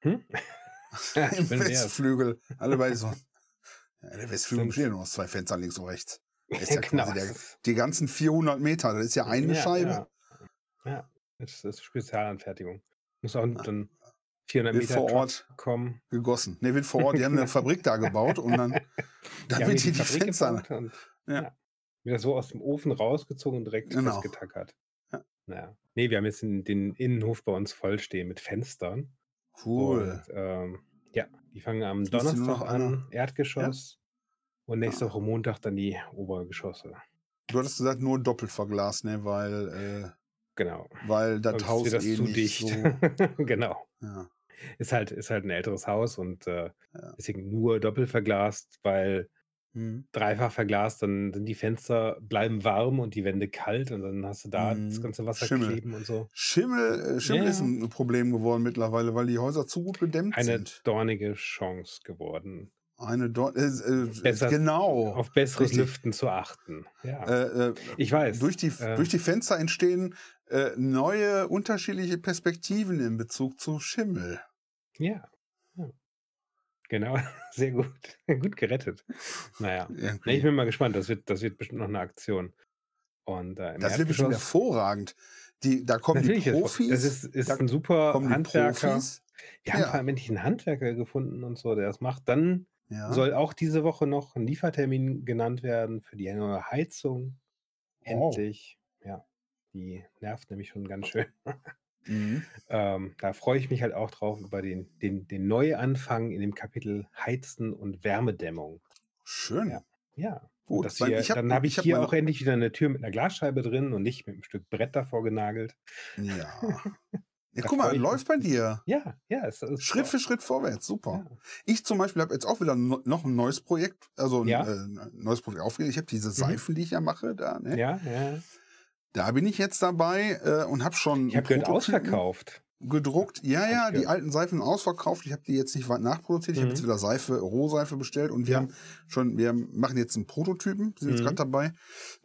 Hm? Im. Westflügel. Alle beide so. Ja, der Westflügel besteht nur aus zwei Fenstern links und rechts. Das ist ja genau. quasi der, die ganzen 400 Meter. Das ist ja eine ja, Scheibe. Ja, ja. Das ist Spezialanfertigung. Muss auch Ah. dann 400 Wird Meter vor Ort kommen. gegossen. Ne, wird vor Ort. Die haben eine Fabrik da gebaut und dann, dann wird hier die Fabrik Fenster. Und, Ja. ja. Wieder so aus dem Ofen rausgezogen und direkt Genau. festgetackert. Ja. Naja. Nee, wir haben jetzt den, den Innenhof bei uns vollstehen mit Fenstern. Cool. Und, ähm, ja, die fangen am Donnerstag noch an, Erdgeschoss. Und nächste Ah. Woche Montag dann die Obergeschosse. Du hattest gesagt, nur doppelt verglast, ne? Weil, Genau. äh, weil das Sonst Haus eh zu nicht dicht. so. genau. Ja. Ist halt, ist halt ein älteres Haus und äh, Ja. deswegen nur doppelt verglast, weil Hm. dreifach verglast, dann sind die Fenster bleiben warm und die Wände kalt und dann hast du da das Mhm. ganze Wasser Schimmel. kleben und so. Schimmel, äh, Schimmel Ja, ist ein Problem geworden mittlerweile, weil die Häuser zu gut gedämmt Eine sind. dornige Chance geworden, Eine dort, äh, äh, Besser genau. auf besseres richtig. Lüften zu achten. Ja, Äh, äh, ich weiß. durch, die, äh, durch die Fenster entstehen äh, neue, unterschiedliche Perspektiven in Bezug zu Schimmel. Ja. ja. Genau, sehr gut. gut gerettet. Naja. Nee, ich bin mal gespannt. Das wird, das wird bestimmt noch eine Aktion. Und äh, das wird bestimmt hervorragend. Die, da kommen Natürlich die Profis. das ist, ist da ein super Handwerker. Profis. Wir haben Ja. vor allem endlich einen Handwerker gefunden und so, der das macht. Dann Ja. soll auch diese Woche noch ein Liefertermin genannt werden für die neue Heizung. Oh. Endlich. Ja, die nervt nämlich schon ganz schön. Mhm. Ähm, da freue ich mich halt auch drauf über den, den, den Neuanfang in dem Kapitel Heizen und Wärmedämmung. Schön. Ja. Ja, Gut, hier, hab- dann habe ich, ich hier auch endlich wieder eine Tür mit einer Glasscheibe drin und nicht mit einem Stück Brett davor genagelt. Ja. ja Da guck mal, läuft bei dir. Ja, ja, es ist Schritt für Schritt vorwärts, super. Ja. Ich zum Beispiel habe jetzt auch wieder no- noch ein neues Projekt, also ein, Ja. äh, ein neues Projekt aufgelegt. Ich habe diese Seifen, die ich ja mache, da, ne? Ja, ja. da bin ich jetzt dabei äh, und habe schon Ich habe gehört, ausverkauft. gedruckt. Ja, ja, die alten Seifen ausverkauft. Ich habe die jetzt nicht weit nachproduziert. Ich habe Mhm. jetzt wieder Seife, Rohseife bestellt und wir haben schon, wir machen jetzt einen Prototypen, sind jetzt Mhm. gerade dabei.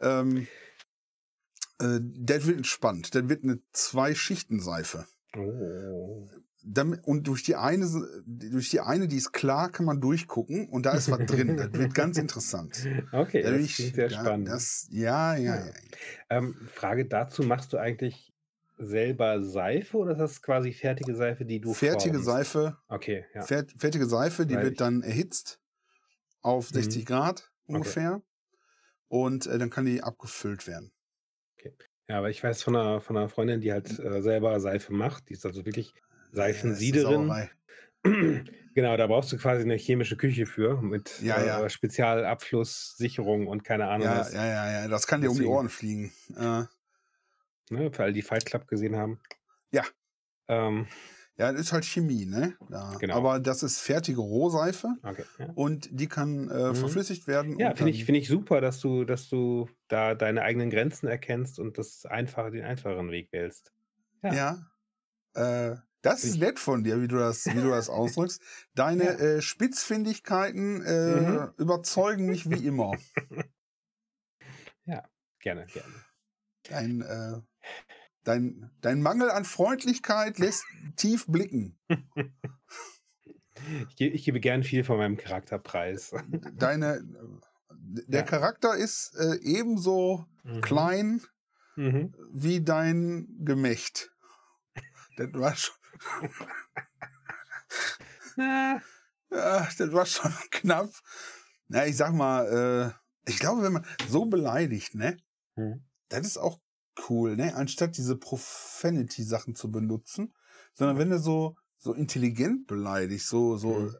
Ähm, äh, der wird entspannt. Der wird eine Zwei-Schichten-Seife. Oh. Und durch die eine, durch die eine, die ist klar, kann man durchgucken und da ist was drin. Das wird ganz interessant. Okay, Da das ich- klingt sehr ja, spannend. Das, ja, ja, Ja. ja. Ähm, Frage dazu, machst du eigentlich selber Seife oder ist das quasi fertige Seife, die du Fertige formst? Seife, Okay, ja. fer fertige Seife, die Weil wird dann erhitzt auf Mhm. 60 Grad Okay. ungefähr und äh, dann kann die abgefüllt werden. Okay. Ja, aber ich weiß von einer, von einer Freundin, die halt äh, selber Seife macht. Die ist also wirklich Seifensiederin. Genau, da brauchst du quasi eine chemische Küche für mit Ja, ja. äh, Spezialabfluss, Sicherung und keine Ahnung Ja, was. ja, ja, ja, das kann dir um die Ohren fliegen. Äh, ne, für alle, die Fight Club gesehen haben. ja, Ähm, ja, das ist halt Chemie, ne? Da. genau. Aber das ist fertige Rohseife Okay. Ja, und die kann äh, mhm. verflüssigt werden ja finde ich, finde ich super, dass du, dass du da deine eigenen Grenzen erkennst und das einfache, den einfacheren Weg wählst. Ja, ja, äh, das ist nett von dir, wie du das, wie du das ausdrückst. Deine Ja. äh, Spitzfindigkeiten äh, Mhm. überzeugen mich wie immer. Ja, gerne, gerne. Dein, äh, dein, dein Mangel an Freundlichkeit lässt tief blicken. Ich, ge- ich gebe gern viel von meinem Charakter preis. Deine, der Ja. Charakter ist äh, ebenso Mhm. klein Mhm. wie dein Gemächt. Das war schon, ja, das war schon knapp. Na, ich sag mal, äh, ich glaube, wenn man so beleidigt, ne, hm. das ist auch cool, ne, anstatt diese Profanity-Sachen zu benutzen, sondern wenn du so, so intelligent beleidigst, so, so, Hm.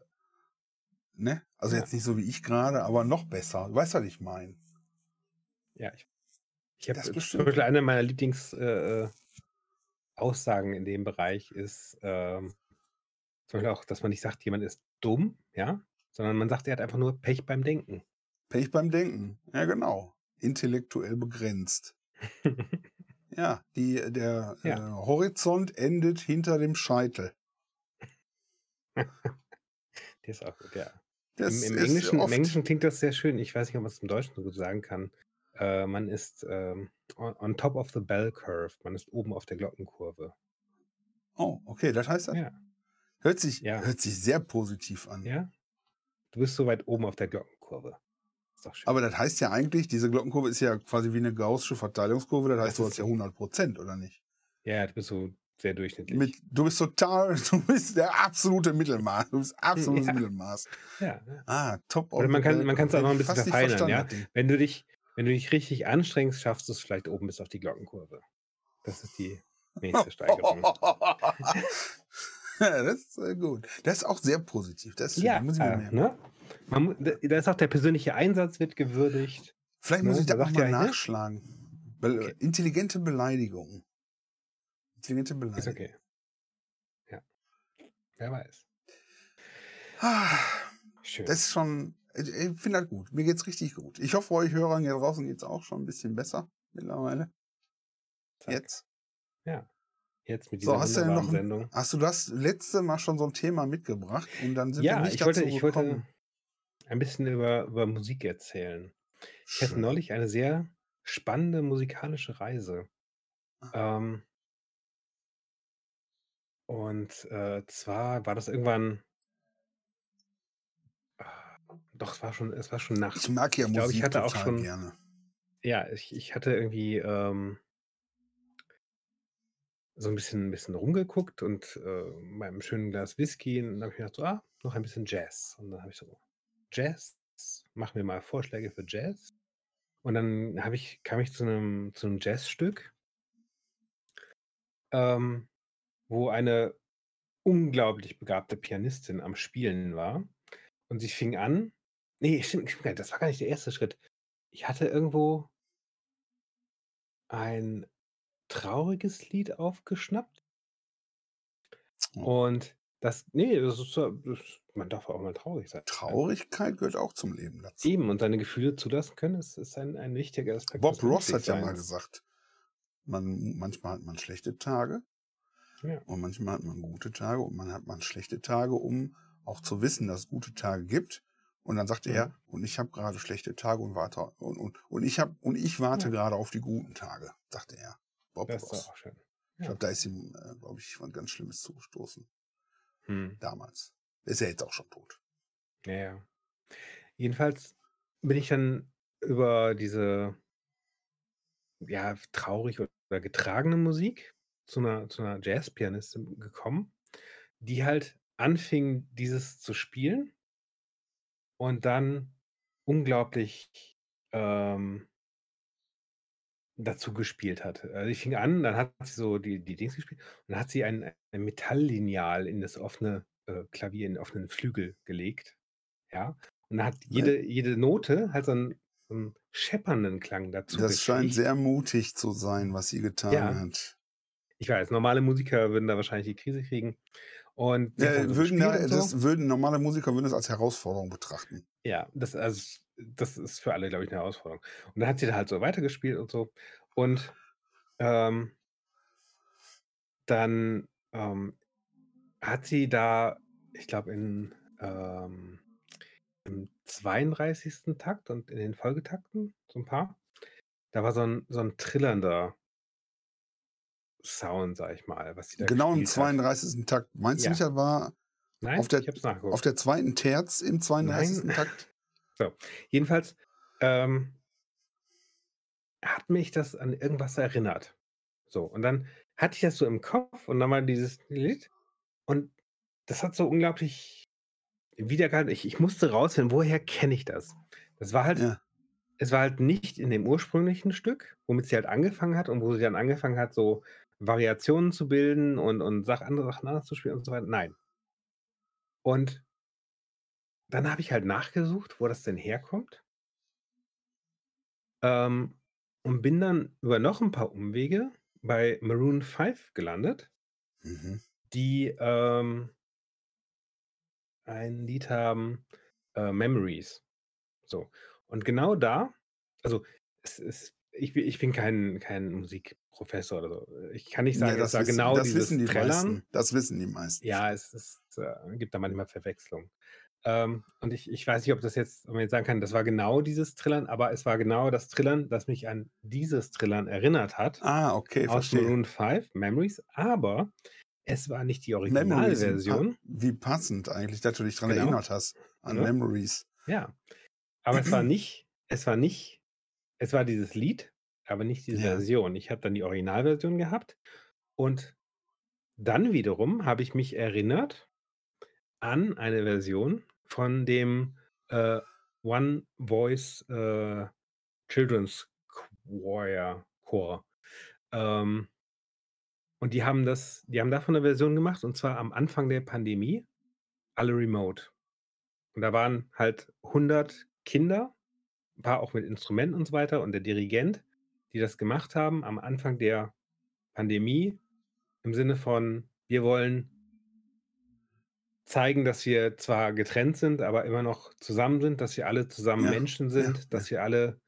ne, also Ja. jetzt nicht so wie ich gerade, aber noch besser. Du weißt, was ich meine. Ja, ich, ich habe zum. Beispiel eine meiner Lieblingsaussagen äh, Aussagen in dem Bereich ist ähm, zum Beispiel auch, dass man nicht sagt, jemand ist dumm, ja, sondern man sagt, er hat einfach nur Pech beim Denken. Pech beim Denken. Ja, genau. Intellektuell begrenzt. Ja, die, der ja, äh, Horizont endet hinter dem Scheitel. der ist auch gut, ja. Im, Das im, ist Englischen, Im. Englischen klingt das sehr schön. Ich weiß nicht, ob man es im Deutschen so gut sagen kann. Äh, man ist ähm, on, on top of the bell curve. Man ist oben auf der Glockenkurve. Oh, okay, das heißt das? Ja, Hört sich, ja, hört sich sehr positiv an. ja. Du bist so weit oben auf der Glockenkurve. Aber das heißt ja eigentlich, diese Glockenkurve ist ja quasi wie eine gaußsche Verteilungskurve. Das heißt, Das du hast ja 100 Prozent, oder nicht? ja, du bist so sehr durchschnittlich. Mit, du bist total, du bist der absolute Mittelmaß. Du bist absolutes Ja, Mittelmaß. ja. Ah, top Oder man kann es auch noch ein bisschen verfeinern, ja. Wenn du dich, wenn du dich richtig anstrengst, schaffst du es vielleicht oben bis auf die Glockenkurve. Das ist die nächste Steigerung. das ist äh, gut. Das ist auch sehr positiv. Das ist schön. Ja, Muss ich mir merken. ne? Man, da da ist auch der persönliche Einsatz wird gewürdigt. Vielleicht muss Ne? ich sagt ja nochmal eigentlich, ne? nachschlagen. Äh, Okay, intelligente Beleidigung. Intelligente ist Beleidigung. okay. Ja, wer weiß. Ah, Schön. Das ist schon, ich, ich finde das gut. Mir geht's richtig gut. Ich hoffe, euch Hörern hier draußen geht's auch schon ein bisschen besser mittlerweile. Zack. Jetzt. Ja, jetzt mit So, dieser hast du noch Sendung. hast du das letzte Mal schon so ein Thema mitgebracht und dann sind wir Ja, nicht ich wollte, dazu ich wollte ein bisschen über, über Musik erzählen. Ich hatte Schön. neulich eine sehr spannende musikalische Reise. Ähm, und äh, zwar war das irgendwann, ah, doch, es war schon, es war schon Ich Nacht. mag ja Ich glaube, ich Musik hatte auch schon, gerne. ja, ich, ich hatte irgendwie ähm, so ein bisschen, ein bisschen rumgeguckt und äh, mit einem schönen Glas Whisky und dann habe ich gedacht, so, ah, noch ein bisschen Jazz. Und dann habe ich so, Jazz, mach mir mal Vorschläge für Jazz. Und dann habe ich, kam ich zu einem, zu einem Jazzstück, ähm, wo eine unglaublich begabte Pianistin am Spielen war. Und sie fing an. Nee, stimmt, das war gar nicht der erste Schritt. Ich hatte irgendwo ein trauriges Lied aufgeschnappt. Oh. Und das, nee, das ist das, man darf auch mal traurig sein. Traurigkeit gehört auch zum Leben dazu. Eben, und seine Gefühle zulassen können, ist, ist ein, ein wichtiger Aspekt Bob Ross hat ja mal gesagt, man, manchmal hat man schlechte Tage Ja. und manchmal hat man gute Tage und man hat man schlechte Tage, um auch zu wissen, dass es gute Tage gibt. Und dann sagte Mhm. er, und ich habe gerade schlechte Tage und warte und, und, und ich habe und ich warte Ja. gerade auf die guten Tage, sagte er. Bob Das ist auch schön. Ich glaube, da ist ihm, äh, glaube ich, was ganz Schlimmes zugestoßen. Hm. Damals. Ist er jetzt auch schon tot. Ja, ja. Jedenfalls bin ich dann über diese ja, traurig oder getragene Musik zu einer, zu einer Jazzpianistin gekommen, die halt anfing, dieses zu spielen und dann unglaublich ähm, dazu gespielt hat. Also ich fing an, dann hat sie so die, die Dings gespielt und dann hat sie ein, ein Metalllineal in das offene äh, Klavier, in den offenen Flügel gelegt. Ja. Und dann hat jede, jede Note halt so einen, so einen scheppernden Klang dazu. Das scheint sehr mutig zu sein, was sie getan Ja. hat. Ich weiß, normale Musiker würden da wahrscheinlich die Krise kriegen. Und Ja, so würden, und so. das würden normale Musiker würden das als Herausforderung betrachten. Ja, das, also, das ist für alle, glaube ich, eine Herausforderung. Und dann hat sie da halt so weitergespielt und so. Und ähm, dann ähm, hat sie da, ich glaube, in ähm, im 32. Takt und in den Folgetakten, so ein paar, da war so ein, so ein trillernder Sound, sag ich mal, was sie da Genau im gespielt hat. 32. Takt. Meinst Ja. du nicht, er war Nein, auf der- auf der zweiten Terz im 32. Nein. Takt? Jedenfalls ähm, hat mich das an irgendwas erinnert. So, und dann hatte ich das so im Kopf und dann war dieses Lied und das hat so unglaublich wiedergehalten. Ich, ich musste rausfinden, woher kenne ich das? Das war halt, Ja. es war halt nicht in dem ursprünglichen Stück, womit sie halt angefangen hat und wo sie dann angefangen hat, so Variationen zu bilden und, und Sach, andere Sachen anders zu spielen und so weiter. Nein. Und dann habe ich halt nachgesucht, wo das denn herkommt. Ähm, und bin dann über noch ein paar Umwege bei Maroon 5 gelandet, Mhm. die ähm, ein Lied haben, äh, Memories. So. Und genau da, also es ist, ich, bin- ich bin kein, kein Musikprofessor oder so. Ich kann nicht sagen, Ja, es war wissen, genau das dieses wissen die Trällern. meisten. Das wissen die meisten. Ja, es, ist, äh, gibt da manchmal Verwechslung. Ähm, und ich, ich weiß nicht, ob das jetzt, ob man jetzt sagen kann, das war genau dieses Trillern, aber es war genau das Trillern, das mich an dieses Trillern erinnert hat. Ah, okay, aus verstehe. Maroon 5, Memories, aber es war nicht die. Originalversion. Ah, Wie passend eigentlich, dass du dich daran Genau. erinnert hast. An Ja. Memories. Ja. Aber es war nicht, es war nicht, es war dieses Lied, aber nicht diese Ja. Version. Ich habe dann die Originalversion gehabt und dann wiederum habe ich mich erinnert an eine Version von dem äh, One Voice äh, Children's Choir. Chor. Ähm, und die haben das, die haben davon eine Version gemacht und zwar am Anfang der Pandemie, alle remote. Und da waren halt 100 Kinder, paar auch mit Instrumenten und so weiter und der Dirigent, die das gemacht haben am Anfang der Pandemie im Sinne von, wir wollen zeigen, dass wir zwar getrennt sind, aber immer noch zusammen sind, dass wir alle zusammen Ja, Menschen ja, sind, ja. dass wir alle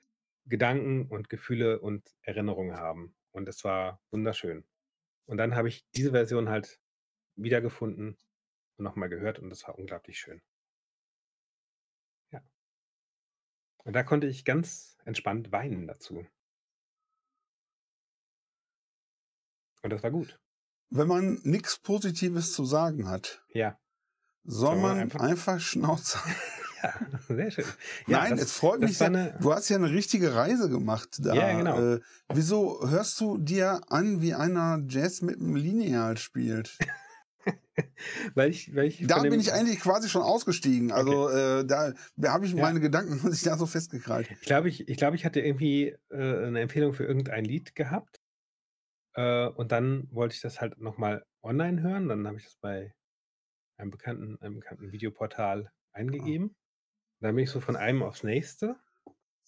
Gedanken und Gefühle und Erinnerungen haben. Und es war wunderschön. Und dann habe ich diese Version halt wiedergefunden und nochmal gehört und das war unglaublich schön. Ja. Und da konnte ich ganz entspannt weinen dazu. Und das war gut. Wenn man nichts Positives zu sagen hat, Ja. soll Soll man man einfach- einfach Schnauze. Ja, sehr schön. Ja, Nein, das, es freut mich sehr. eine, Du hast ja eine richtige Reise gemacht da. Ja, genau. Äh, wieso hörst du dir an, wie einer Jazz mit einem Lineal spielt? weil ich, weil ich Da bin ich eigentlich quasi schon ausgestiegen. Also äh, da, da habe ich Ja. meine Gedanken muss ich da so festgekrallt. Ich glaube, ich, ich, glaub, ich hatte irgendwie äh, eine Empfehlung für irgendein Lied gehabt. Äh, und dann wollte ich das halt nochmal online hören. Dann habe ich das bei einem bekannten, einem bekannten Videoportal eingegeben. Dann bin ich so von einem aufs nächste.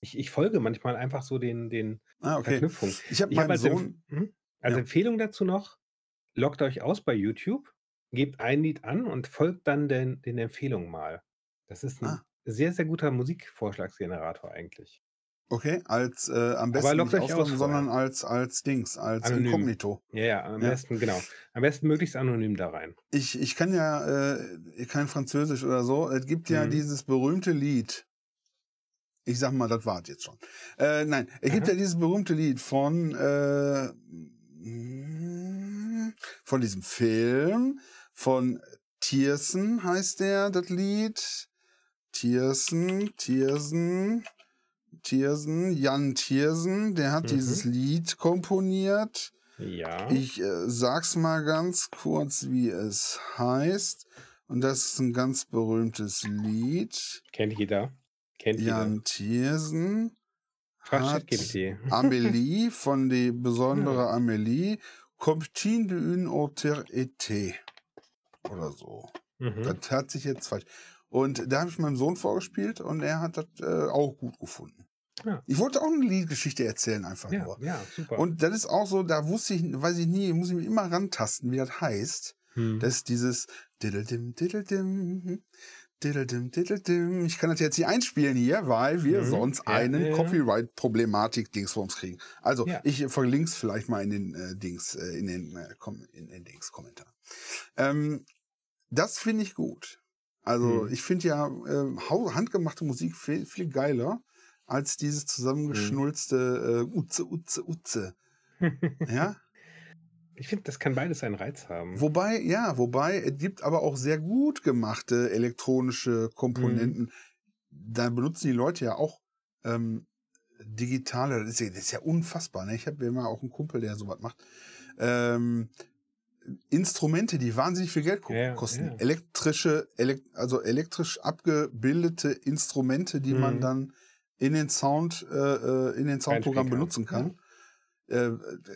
Ich, ich folge manchmal einfach so den, den Ah, okay. Verknüpfungen. Ich habe meinen als, Sohn. Empf Mhm. als Ja. Empfehlung dazu noch, loggt euch aus bei YouTube, gebt ein Lied an und folgt dann den, den Empfehlungen mal. Das ist ein Ah. sehr, sehr guter Musikvorschlagsgenerator eigentlich. Okay, als äh, am besten loggt nicht euch aus ausloggen, vorher. sondern als als Dings, als Anonym. Inkognito. Ja, ja, am Ja. besten, genau. Am besten möglichst anonym da rein. Ich, ich kann ja äh, kein Französisch oder so. Es gibt ja Mhm. dieses berühmte Lied. Ich sag mal, das war's jetzt schon. Äh, nein, es gibt Aha. ja dieses berühmte Lied von äh, von diesem Film von Tiersen heißt der das Lied. Tiersen, Tiersen, Tiersen, Jan Tiersen, der hat Mhm. dieses Lied komponiert. Ja. Ich äh, sag's mal ganz kurz, wie es heißt. Und das ist ein ganz berühmtes Lied. Kennt jeder. Kennt jeder. Jan Thiersen Frag hat. Amélie von die besondere Ja. Amélie, Comptine de une autre été. Oder so. Mhm. Das hat sich jetzt falsch. Und da habe ich meinem Sohn vorgespielt und er hat das äh, auch gut gefunden. Ja. Ich wollte auch eine Liedgeschichte erzählen, einfach Ja, nur. ja, super. Und das ist auch so, da wusste ich, weiß ich nie, muss ich mich immer rantasten, wie das heißt. Hm. Das ist dieses Diddledim, Diddledim, Diddledim, Diddledim. Ich kann das jetzt nicht einspielen hier, weil wir Mhm. sonst Ja, einen. Copyright-Problematik-Dings vor uns kriegen. Also, ich verlinke es vielleicht mal in den äh, Dings, äh, in den, äh, in den Dings-Kommentar. Ähm, das finde ich gut. Also, Mhm. ich finde ja äh, handgemachte Musik viel, viel geiler als dieses zusammengeschnulzte äh, Utze, Utze, Utze. Ja? Ich finde, das kann beides seinen Reiz haben. Wobei, ja, wobei, es gibt aber auch sehr gut gemachte elektronische Komponenten. Da benutzen die Leute ja auch ähm, digitale, das ist ja, das ist ja unfassbar. Ne? Ich habe ja mal auch einen Kumpel, der sowas macht. Ähm, Instrumente, die wahnsinnig viel Geld Ja, kosten. ja. Elektrische, elek also elektrisch abgebildete Instrumente, die man Mhm. dann in den Sound, äh, äh, in den Soundprogramm benutzen kann. Äh,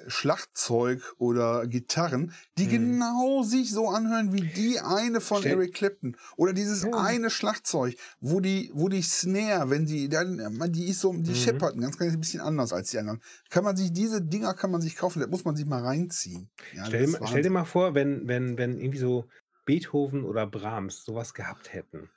Schlagzeug oder Gitarren, die Mhm. genau sich so anhören wie die eine von Stell- Eric Clapton. Oder dieses Ja. eine Schlagzeug, wo die, wo die Snare, wenn die, dann, man, die ist so, die Mhm. scheppert ein ganz, ganz bisschen anders als die anderen. Kann man sich, diese Dinger kann man sich kaufen, da muss man sich mal reinziehen. Ja, stell, stell dir mal vor, wenn, wenn, wenn irgendwie so Beethoven oder Brahms sowas gehabt hätten.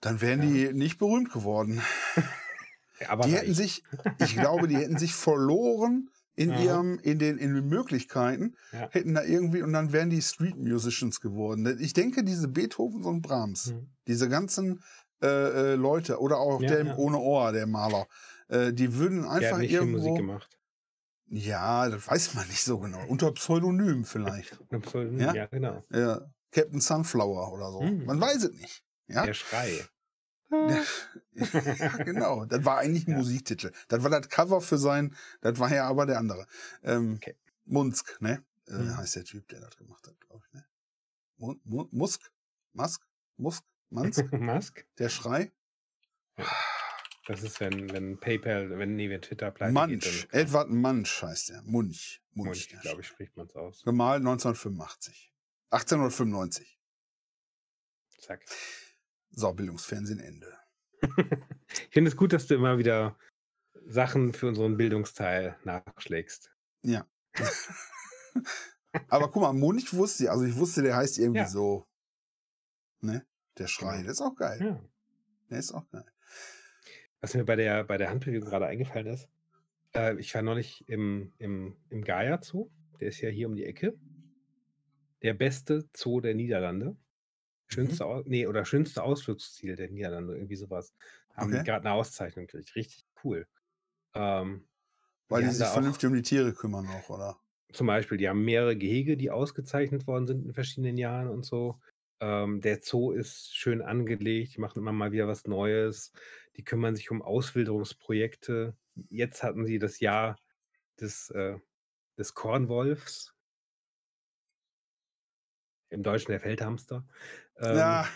Dann wären die nicht berühmt geworden. Aber die reich. hätten sich, ich glaube, die hätten sich verloren in Aha. ihrem, in den, in den Möglichkeiten, Ja. hätten da irgendwie, und dann wären die Street Musicians geworden. Ich denke, diese Beethovens und Brahms, Mhm. diese ganzen äh, äh, Leute, oder auch Ja, der ja. ohne Ohr, der Maler, äh, die würden Der einfach hat nicht viel irgendwo. Musik gemacht. Ja, das weiß man nicht so genau. Unter Pseudonym vielleicht. Absolut. Ja? Ja? genau. Captain Sunflower oder so. Mhm. Man weiß es nicht. Ja? Der Schrei. ja, genau. Das war eigentlich ein Ja. Musiktitel. Das war das Cover für sein, das war ja aber der andere. Ähm, Okay. Munsk, ne? Äh, Mhm. Heißt der Typ, der das gemacht hat, glaube ich, ne? Mu Mu Musk? Musk? Musk? Mansk? Musk? Der Schrei? Das ist, wenn, wenn PayPal, wenn, nee, wenn Twitter pleite Munch. geht. Edward Munch heißt der. Munch. Munch, Munch, glaube ich, spricht man es aus. Gemalt 1985. 1895. Zack. So, Bildungsfernsehen Ende. Ich finde es gut, dass du immer wieder Sachen für unseren Bildungsteil nachschlägst. Ja. Aber guck mal, Munch wusste ich, also ich wusste, der heißt irgendwie Ja. so. Ne? Der Schrei, Genau. der ist auch geil. Ja. Der ist auch geil. Was mir bei der, bei der Handbewegung gerade eingefallen ist, äh, ich war neulich im, im, im Gaia Zoo, der ist ja hier um die Ecke. Der beste Zoo der Niederlande. Schönste, Au- nee, oder schönste Ausflugsziel der Niederlande, irgendwie sowas. Haben die Okay. gerade eine Auszeichnung gekriegt. Richtig cool. Ähm, Weil die haben sich vernünftig um die Tiere kümmern auch, oder? Zum Beispiel, die haben mehrere Gehege, die ausgezeichnet worden sind in verschiedenen Jahren und so. Ähm, der Zoo ist schön angelegt, die machen immer mal wieder was Neues. Die kümmern sich um Auswilderungsprojekte. Jetzt hatten sie das Jahr des, äh, des Kornwolfs. Im Deutschen der Feldhamster. Ähm, Ja,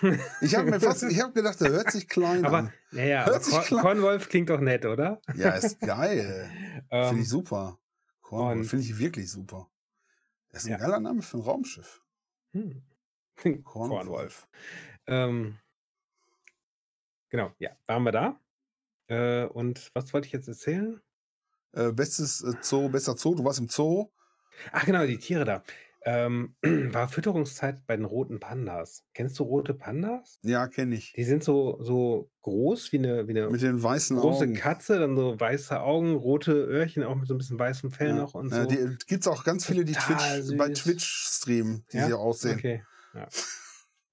Ich habe mir fast, ich habe gedacht, der hört sich klein aber, an. naja, Hört aber sich Korn, klar- Kornwolf klingt doch nett, oder? Ja, ist geil. Finde Ähm, ich super. Cornwall, und- Finde ich wirklich super. Das ist ein Ja. geiler Name für ein Raumschiff. hm. Kornwolf. Kornwolf. Ähm, genau, ja, waren wir da. Äh, und was wollte ich jetzt erzählen? Äh, bestes äh, Zoo, besser Zoo. Du warst im Zoo. Ach genau, die Tiere da. Ähm, war Fütterungszeit bei den roten Pandas. Kennst du rote Pandas? Ja, kenne ich. Die sind so, so groß wie eine, wie eine Mit den weißen große Augen. Katze, dann so weiße Augen, rote Öhrchen, auch mit so ein bisschen weißem Fell ja. noch und ja, so. die gibt es auch ganz viele, die Twitch, bei. Twitch streamen, die Ja? so aussehen. Okay. Ja.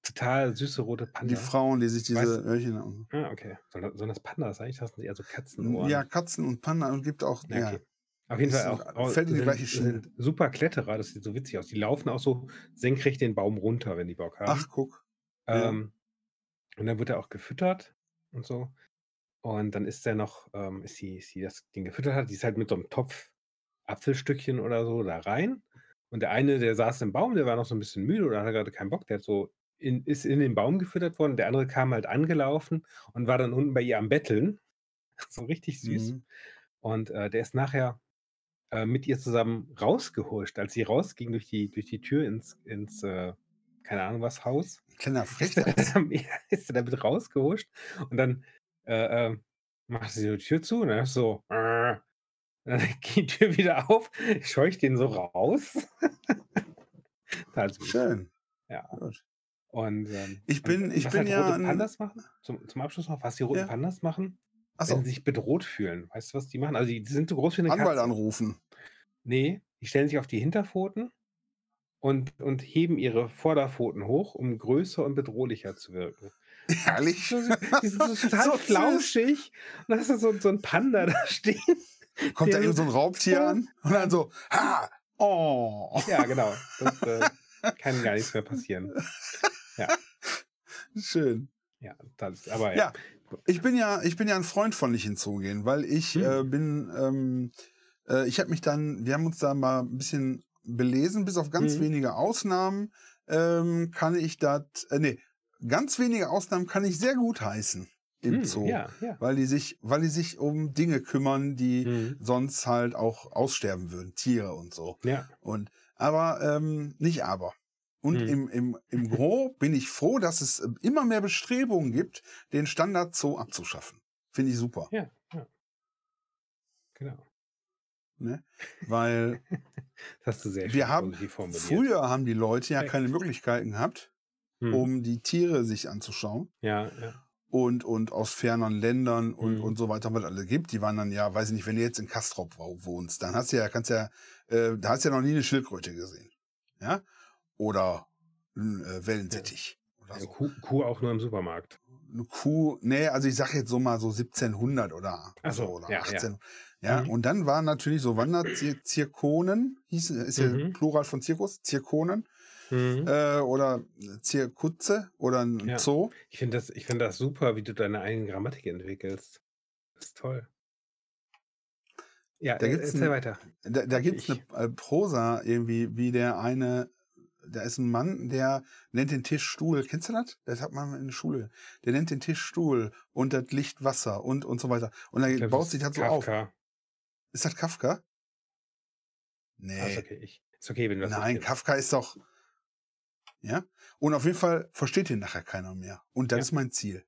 Total süße rote Die Pandas. Frauen, die sich diese Weiß- Öhrchen haben. Ah, okay. Sollen das, Pandas sein? Ich dachte, das sind eher so Katzenohren. Ja, Katzen und Panda und gibt auch. Ja, Ja, okay. Auf jeden Fall auch, auch fällt in die sind, gleiche Schiene. super Kletterer, das sieht so witzig aus. Die laufen auch so senkrecht den Baum runter, wenn die Bock haben. Ach, guck. ja. ähm, und dann wird er auch gefüttert und so. Und dann ist er noch, ähm, ist die, ist die das Ding gefüttert hat, die ist halt mit so einem Topf Apfelstückchen oder so da rein. Und der eine, der saß im Baum, der war noch so ein bisschen müde oder hatte gerade keinen Bock, der hat so in ist in den Baum gefüttert worden. Der andere kam halt angelaufen und war dann unten bei ihr am Betteln. So richtig süß. Mhm. Und, äh, der ist nachher, äh, mit ihr zusammen rausgehuscht. Als sie rausging durch die durch die Tür ins ins, äh, keine Ahnung was, Haus, Kleiner er ja, ist er damit rausgehuscht und dann, äh, äh, machte sie die Tür zu und dann ist so: „Äh.“ Dann geht die Tür wieder auf, scheucht den so raus. Schön. Ja. Gut. Und, ähm, Ich bin ich was bin halt ja rote Pandas machen zum zum Abschluss noch, was die roten Ja. Pandas machen, Ach wenn sie sich bedroht fühlen. Weißt du, was die machen? Also, die sind so groß wie 'ne Anwalt Katze. anrufen. Ne, die stellen sich auf die Hinterpfoten und und heben ihre Vorderpfoten hoch, um größer und bedrohlicher zu wirken. Herrlich. so die sind so total So flauschig und dann hast du so so 'n Panda da stehen, Kommt da irgend so 'n Raubtier an und dann so: „Ha! Oh!“ Ja, genau. Das, äh, kann gar nichts mehr passieren. Ja. Schön. Ja, das aber ja. Ja, ich bin ja ich bin ja 'n Freund von nicht in den Zoo gehen, weil ich, äh, Mhm. bin, ähm äh, ich habe mich dann wir haben uns da mal 'n bisschen belesen, bis auf ganz Mhm. wenige Ausnahmen, ähm, kann ich das äh, ne, ganz wenige Ausnahmen kann ich sehr gutheißen im Mhm, Zoo, ja, ja. weil die sich weil die sich um Dinge kümmern, die Mhm. sonst halt auch aussterben würden, Tiere und so. Ja. Und aber, ähm nicht aber. Und Mhm. im im im Gros bin ich froh, dass es, äh, immer mehr Bestrebungen gibt, den Standard Zoo abzuschaffen. Finde ich super, Ja, ja. Genau. ne? Weil Das hast du sehr schön wir haben früher haben die Leute ja keine Möglichkeiten gehabt, Mhm. um die Tiere sich anzuschauen Ja, ja. und und aus ferneren Ländern und Mhm. und so weiter, was alle gibt. Die waren dann ja weiß ich nicht, wenn du jetzt in Castrop wo wohnst, dann hast du ja kannst ja äh, da hast du ja noch nie 'ne Schildkröte gesehen, ja? Oder 'n, äh, Ja. Wellensittich Ja, so. Kuh Kuh auch nur im Supermarkt. 'Ne Kuh ne, also ich sage jetzt so mal so 1700 oder Ach so oder ja, ja. 18. Ja, Mhm. und dann waren natürlich so Wanderzir Zirkonen, hieß ist ja Mhm. Plural von Zirkus, Zirkonen, Mhm. äh, oder Zirkutze oder 'n Ja. Zoo. Ich finde das ich finde das super, wie du deine eigene Grammatik entwickelst. Das ist toll. Ja, Da e gibt's erzähl weiter. da da Ich gibt's 'ne ich äh, Prosa irgendwie, wie der eine da ist 'n Mann, der nennt den Tisch Stuhl. Kennst du das? Das hat man in der Schule. Der nennt den Tisch Stuhl und das Licht Wasser und und so weiter. Und dann glaube, baut das sich das so auf. Kafka. Ist das Kafka? Ah, ist okay. Ich ist okay, wenn du das Nein. Kafka ist doch ja? Und auf jeden Fall versteht den nachher keiner mehr. Und das Ja. ist mein Ziel.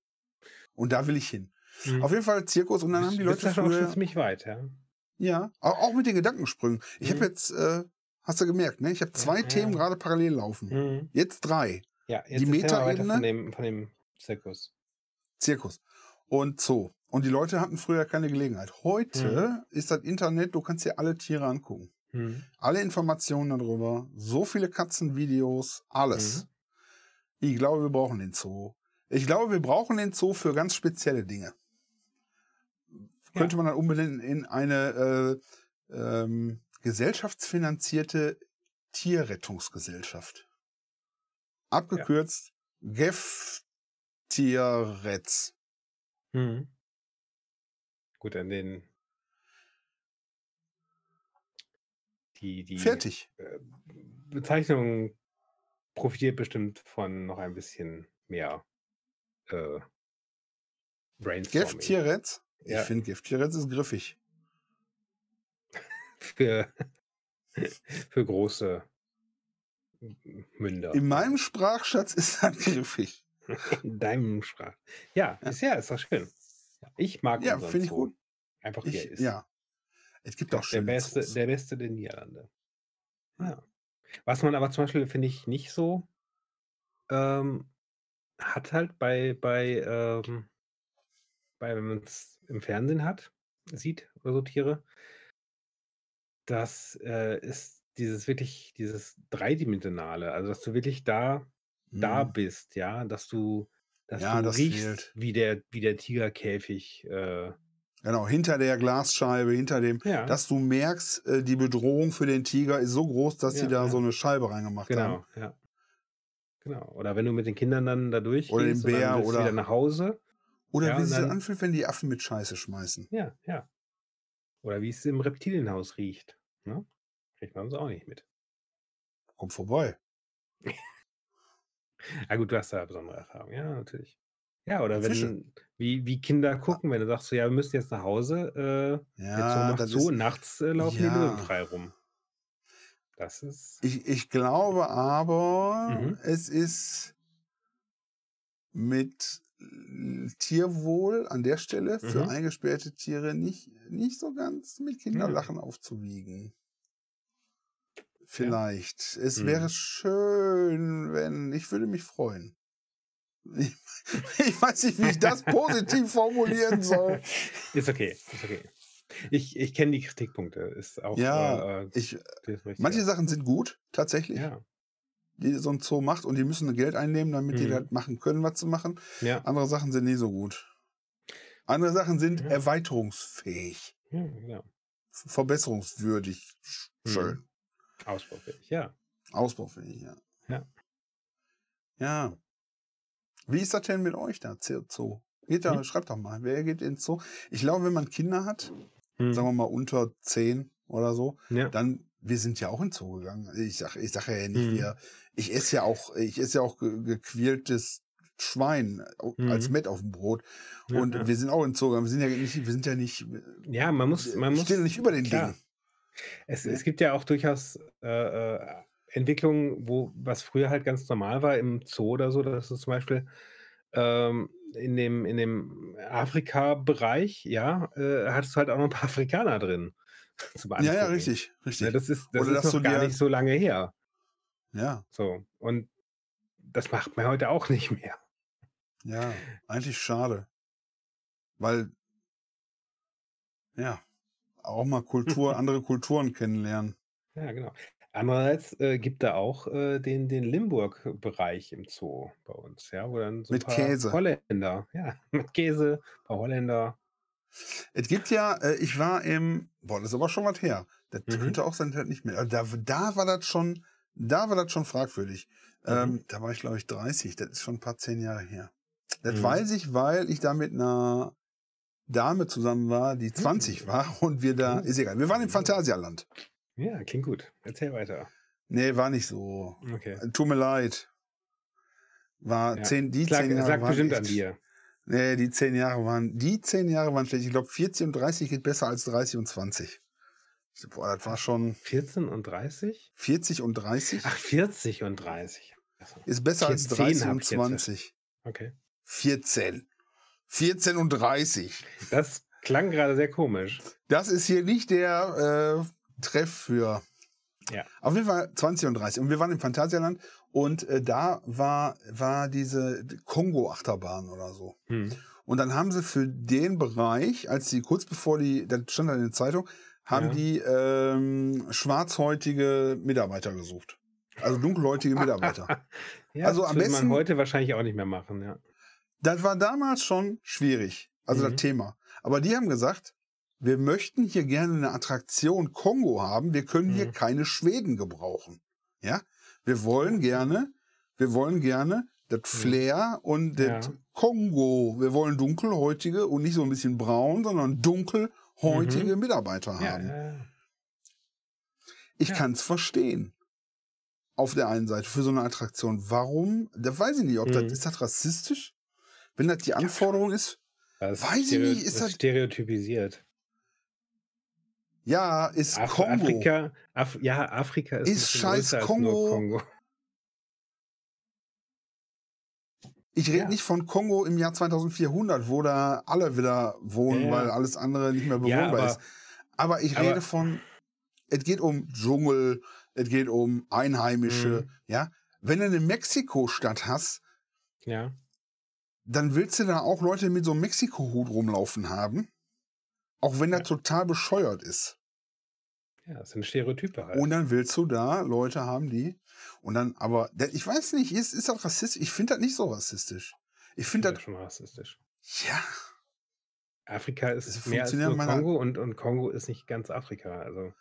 Und da will ich hin. Mhm. Auf jeden Fall Zirkus und dann haben Bist die Leute da auch schon früher ziemlich weit, ja? ja, au auch mit den Gedankensprüngen. Ich habe Mhm. jetzt, äh hast du gemerkt, ne? Ich habe 2 ja, Themen ja. grade parallel laufen. Mhm. Jetzt 3. Ja, Die jetzt mal weiter von Metaebene dem von dem Zirkus. Zirkus und Zoo. Und die Leute hatten früher keine Gelegenheit. Mhm. Heute ist das Internet, du kannst dir alle Tiere angucken. Mhm. Alle Informationen darüber, so viele Katzenvideos, alles. Mhm. Ich glaube, wir brauchen den Zoo. Ich glaube, wir brauchen den Zoo für ganz spezielle Dinge. Könnte Ja. man dann umbenennen in eine, äh, ähm, gesellschaftsfinanzierte Tierrettungsgesellschaft. Ja. Abgekürzt GEF-Tierretz. Mhm. Gut, an den die die, Fertig. äh, Bezeichnung profitiert bestimmt von noch ein bisschen mehr, äh Brainstorming. GEF-Tierretz? Ich Ja. finde, GEF-Tierretz ist griffig. Für für große Münder. In meinem Sprachschatz ist das griffig. In deinem Sprach ja, Ja. ist ja, ist doch schön. Ich mag Ja, unseren finde ich gut. Einfach Ich ist. ja. Es gibt Der auch der schöne beste Zoos. der beste der Niederlande. Ja. Was man aber zum Beispiel, finde ich, nicht so, ähm, hat halt bei bei, ähm bei wenn man's im Fernsehen hat sieht oder so Tiere das, äh, ist dieses wirklich dieses Dreidimensionale. Also, dass du wirklich da da Mhm. bist, ja, dass du dass Ja, du das riechst, fehlt. wie der wie der Tigerkäfig, äh Genau, hinter der Glasscheibe, hinter dem Ja. dass du merkst, äh, die Bedrohung für den Tiger ist so groß, dass sie Ja, da ja. so 'ne Scheibe reingemacht haben. Genau, ja. Genau. Oder wenn du mit den Kindern dann da Oder den durchgehst und dann Bär willst du wieder oder nach Hause. oder wie und sich das dann anfühlt, wenn die Affen mit Scheiße schmeißen. Ja, ja. Oder wie es im Reptilienhaus riecht, ne? Kriegt man sonst auch nicht mit. komm vorbei. Ah gut, du hast da besondere Erfahrungen. Ja, natürlich. Ja, oder Fische. wenn wie wie Kinder gucken, wenn du sagst so: „Ja, wir müssen jetzt nach Hause, äh, Ja, das zu ist nachts, äh, laufen die Löwen ja. frei rum.“ Das ist Ich ich glaube aber, Mhm. es ist mit l Tierwohl an der Stelle für Mhm. eingesperrte Tiere nicht nicht so ganz mit Ja. Kinderlachen aufzuwiegen. Ja. Vielleicht. Es wäre Mhm. schön, wenn ich würde mich freuen. Ich ich weiß nicht, wie ich das positiv formulieren soll. Ist okay, ist okay. Ich ich kenne die Kritikpunkte, ist auch, Ja, äh, äh, ich manche ja. Sachen sind gut, tatsächlich, Ja. die so 'n Zoo macht und die müssen Geld einnehmen, damit die Mhm. das machen können, was sie machen. Ja. Andere Sachen sind nicht so gut. Andere Sachen sind Ja. erweiterungsfähig, Ja, v verbesserungswürdig, sch Mhm. Ausbaufähig, ja. Ausbaufähig, ja. Ja. Ja. Wie ist das denn mit euch da, Zoo? Geht da Hm? schreibt doch mal, wer geht ins Zoo? Ich glaube, wenn man Kinder hat, sagen Mhm. wir mal unter 10 oder so, Ja. dann wir sind ja auch in Zoo gegangen. Ich sage ich sage ja nicht, Mhm. wir ich esse ja auch ich esse ja auch ge gequältes Schwein au als Mhm. Mett aufm Brot. Ja, Und ja. wir sind auch in Zoo gegangen. Wir sind ja nicht wir sind ja nicht Ja, man muss man stehen muss nicht über den klar. Dingen. Es es gibt ja auch durchaus, äh, äh, Entwicklungen, wo was früher halt ganz normal war im Zoo oder so, dass du zum Beispiel, ähm, in dem in dem Afrika-Bereich, ja, äh, hattest du halt auch noch 'n paar Afrikaner drin zum Ja, ja, richtig, Ne, richtig. das ist das Oder ist noch gar nicht so lange her. Ja. So, und das macht man heute auch nicht mehr. Ja, eigentlich schade. Weil ja, auch mal Kultur andere Kulturen kennenlernen. Ja, genau. Andererseits, äh, gibt da auch, äh, den den Limburg-Bereich im Zoo bei uns, ja, wo dann so Mit paar Käse. Holländer ja, mit Käse, paar Holländer. Es gibt ja äh, ich war im boah, das ist aber schon was her. Das Mhm. könnte auch sein, nicht mehr da da war das schon da war das schon fragwürdig. Mhm. Ähm, da war ich, glaube ich, 30. Das ist schon 'n paar 10 Jahre her. Das Mhm. weiß ich, weil ich da mit 'ner Dame zusammen war, die 20 Mhm. war und wir da Oh. ist egal. Wir waren im. Phantasialand. Ja, klingt gut. Erzähl weiter. Ne, war nicht so. Okay. Tut mir leid. War Ja. 10 die 10 es Jahre waren bestimmt an echt dir. ne, die 10 Jahre waren die 10 Jahre waren schlecht. Ich glaube, 40 und 30 geht besser als 30 und 20. Ich so, boah, das war schon 14 und 30? 40 und 30 Ach, 40 und 30. Ach so. ist besser als 14 30 habe und ich jetzt. 20. Okay. 14. 14 und 30. Das klang grade sehr komisch. Das ist hier nicht der, äh, Treff für Ja. auf jeden Fall 20 und 30. Und wir waren im Phantasialand und, äh, da war war diese Kongo-Achterbahn oder so. Mhm. Und dann haben sie für den Bereich, als sie kurz bevor die das stand dann in der Zeitung, haben Ja. die, ähm, schwarzhäutige Mitarbeiter gesucht. Also dunkelhäutige Mitarbeiter. Ja, Also das am würde man besten heute wahrscheinlich auch nicht mehr machen, ja. Das war damals schon schwierig, also das Mhm. Thema. Aber die haben gesagt: „Wir möchten hier gerne 'ne Attraktion Kongo haben. Wir können hier Mhm. keine Schweden gebrauchen. Ja? Wir wollen gerne wir wollen gerne das Mhm. Flair und das Ja. Kongo. Wir wollen dunkelhäutige und nicht so 'n bisschen braun, sondern dunkelhäutige Mhm. Mitarbeiter haben.“ ja. Ich Ja. kann's verstehen. Auf der einen Seite für so 'ne Attraktion. Warum? Da weiß ich nicht, ob das Mhm. ist das rassistisch? Wenn das die Ja. Anforderung ist? Das Weiß ich stereo nicht, ist das stereotypisiert. Ja, ist Af Kongo. Afrika Af ja, Afrika ist Ist scheiß Kongo. Kongo. Ich rede Ja. nicht von Kongo im Jahr 2400, wo da alle wieder wohnen, Ja, weil ja. alles andere nicht mehr Ja, bewohnbar aber ist. Aber ich aber rede von es geht um Dschungel, es geht um Einheimische, Mhm. ja? Wenn du 'ne Mexiko-Stadt hast Ja. Dann willst du da auch Leute mit so 'nem Mexiko-Hut rumlaufen haben, auch wenn Ja. das total bescheuert ist. Ja, das sind Stereotype halt. Und dann willst du da Leute haben, die und dann aber ich weiß nicht, ist ist das rassistisch? Ich finde das nicht so rassistisch. Ich finde das schon rassistisch. ja. Afrika Es ist mehr als nur Kongo und und Kongo ist nicht ganz Afrika, also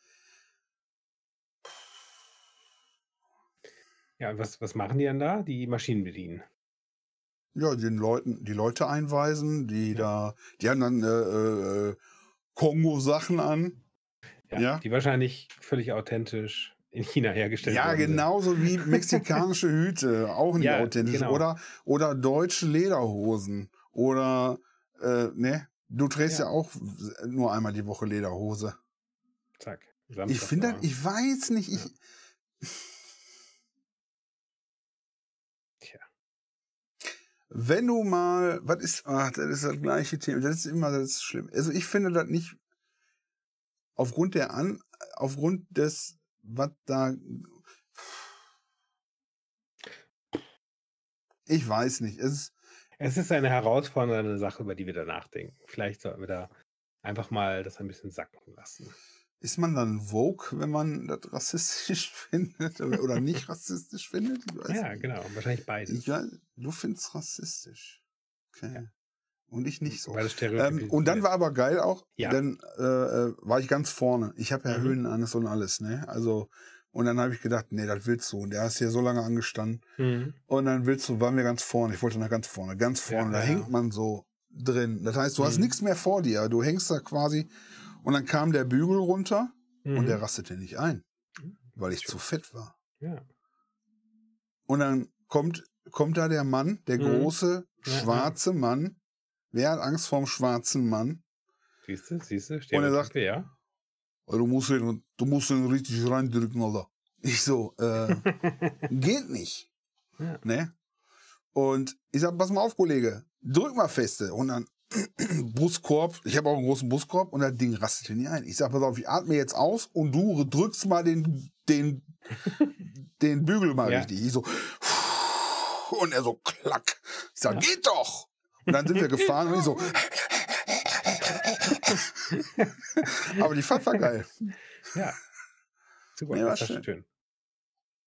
Ja, was was machen die dann da? Die Maschinen bedienen. Ja, den Leuten die Leute einweisen, die Ja. da die haben dann, äh, äh, Kongo-Sachen an. Ja, Ja. die wahrscheinlich völlig authentisch in China hergestellt Ja, worden sind. genauso wie mexikanische Hüte, auch nicht Ja, authentisch. genau. Oder, oder deutsche Lederhosen. Oder, äh, ne, du trägst ja. Ja. auch nur einmal die Woche Lederhose. Zack. Ich Samstag finde, war- das- ich weiß nicht, ich. Ja. Tja. Wenn du mal, was ist, ach, das ist das gleiche Thema, das ist immer das ist schlimm. Also ich finde das nicht aufgrund der An, aufgrund des, was da, ich weiß nicht, es ist, Es ist eine herausfordernde Sache, über die wir da nachdenken. Vielleicht sollten wir da einfach mal das ein bisschen sacken lassen. Ist man dann Vogue, wenn man das rassistisch findet oder, nicht rassistisch findet? Ja, nicht. genau. Wahrscheinlich beides. Weiß- du findest rassistisch. Okay. Und ich nicht so. Ähm, und dann war aber geil auch, Ja. dann äh, äh, war ich ganz vorne. Ich habe ja Mhm. Höhenangst und alles, ne? Also, und dann habe ich gedacht, nee, das willst du. Und der ist hier so lange angestanden. Mhm. Und dann willst du, waren wir ganz vorne. Ich wollte nach ganz vorne, ganz vorne. Ja, da ja. hängt man so drin. Das heißt, du hast Mhm. nichts mehr vor dir. Du hängst da quasi. Und dann kam der Bügel runter und Mhm. der rastete nicht ein, weil ich zu fett war. Ja. Und dann kommt, kommt da der Mann, der Mhm. große, Ja, ja. schwarze Mann. Wer hat Angst vorm schwarzen Mann? Siehst du, siehst du? Und er sagt- ja. Du musst ihn, du musst ihn richtig reindrücken, Alter. Ich so, äh, geht nicht. Ja. Ne? Und ich sag, pass mal auf, Kollege, drück mal feste. Und dann Brustkorb, ich habe auch einen großen Brustkorb und das Ding rastet nicht ein. Ich sag, pass auf, ich atme jetzt aus und du drückst mal den, den, den Bügel mal Ja. richtig. Ich so, und er so, klack. Ich sag, Ja. geht doch. Und dann sind wir gefahren und ich so, aber die Fahrt war geil. ja. Super, Nee, war das war schön. schön.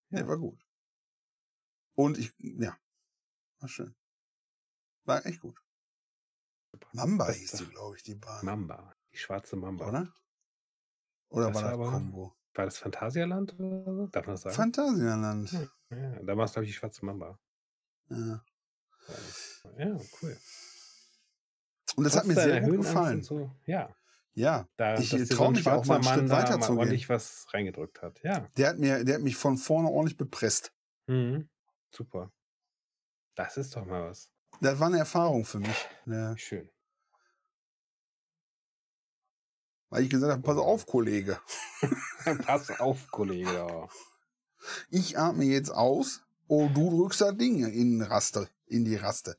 Ja, Ja. war gut. Und ich, ja, war schön. War echt gut. Mamba Das- hieß die, glaube ich, die Bahn. Mamba. Die schwarze Mamba. Oder? Oder Das war das aber- Kongo? War das Phantasialand oder so? Darf man das sagen? Phantasialand. ja, ja, da war es, glaube ich, die schwarze Mamba. Ja. Ja, cool. Und das hat mir Trotz sehr gut gefallen. So. Ja, Ja, da, Ich, dass dir trau ein mich auch mal einen Schritt Mann da weiter zu gehen. ordentlich was reingedrückt hat. Ja, der hat mir, der hat mich von vorne ordentlich bepresst. mhm. super. Das ist doch mal was. Das war eine Erfahrung für mich. Ne? Schön. Weil ich gesagt habe, pass auf, Kollege. Pass auf, Kollege. Ich atme jetzt aus. Oh, du drückst das Ding in Raste, in die Raste.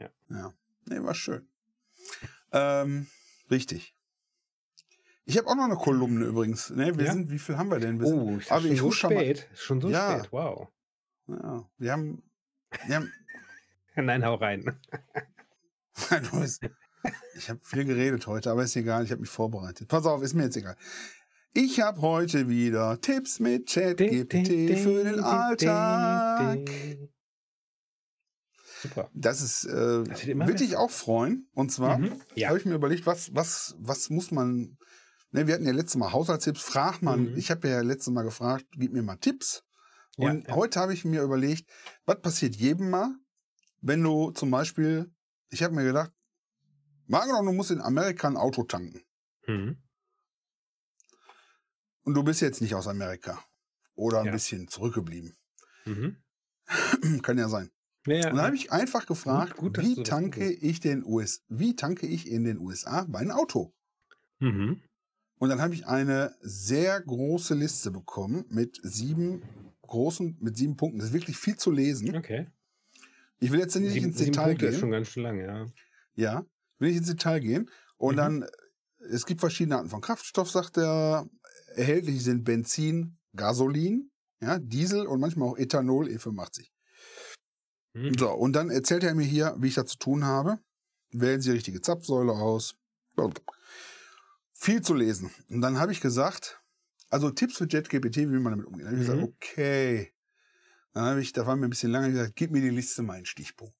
Ja. Ja. Nee, war schön. Ähm, richtig. Ich habe auch noch eine Kolumne übrigens. Ne, wir Ja? sind, wie viel haben wir denn? Wir Oh, ist aber schon ich so schon mal- spät? Schon so Ja. spät, wow. ja, wir haben, wir haben Nein, hau rein. Du bist- ich habe viel geredet heute, aber ist egal, ich habe mich vorbereitet. Pass auf, ist mir jetzt egal. Ich habe heute wieder Tipps mit ChatGPT für den Alltag. Super. Das ist, äh, Das wird dich auch freuen. Und zwar Mhm. Ja. habe ich mir überlegt, was, was, was muss man. Ne, wir hatten ja letztes Mal Haushaltstipps. Frag man, Mhm. ich habe ja letztes Mal gefragt, gib mir mal Tipps. Ja, Und ja. heute habe ich mir überlegt, was passiert jedem mal, wenn du zum Beispiel, ich habe mir gedacht, mal angenommen, du musst in Amerika ein Auto tanken. Mhm. Und du bist jetzt nicht aus Amerika. Oder ein Ja. bisschen zurückgeblieben. Mhm. Kann ja sein. Ja, ja, Und dann habe ich einfach gefragt, gut, dass wie tanke ich den US, wie tanke ich in den USA mein Auto? mhm. Und dann habe ich eine sehr große Liste bekommen mit sieben großen, mit sieben Punkten. Das ist wirklich viel zu lesen. Okay. Ich will jetzt nicht Sieben, ins sieben Detail Punkte gehen. ist schon ganz schön lang, ja. Ja, will ich ins Detail gehen. Und Mhm. dann, es gibt verschiedene Arten von Kraftstoff, sagt er. Erhältlich sind Benzin, Gasolin, ja, Diesel und manchmal auch Ethanol E85. Mhm. So, und dann erzählt er mir hier, wie ich das zu tun habe. Wählen Sie die richtige Zapfsäule aus. Viel zu lesen. Und dann habe ich gesagt, also Tipps für JetGPT, wie man damit umgeht. Dann habe ich Mhm. gesagt, okay. Dann habe ich, da war mir ein bisschen lange gesagt, gib mir die Liste in Stichpunkt.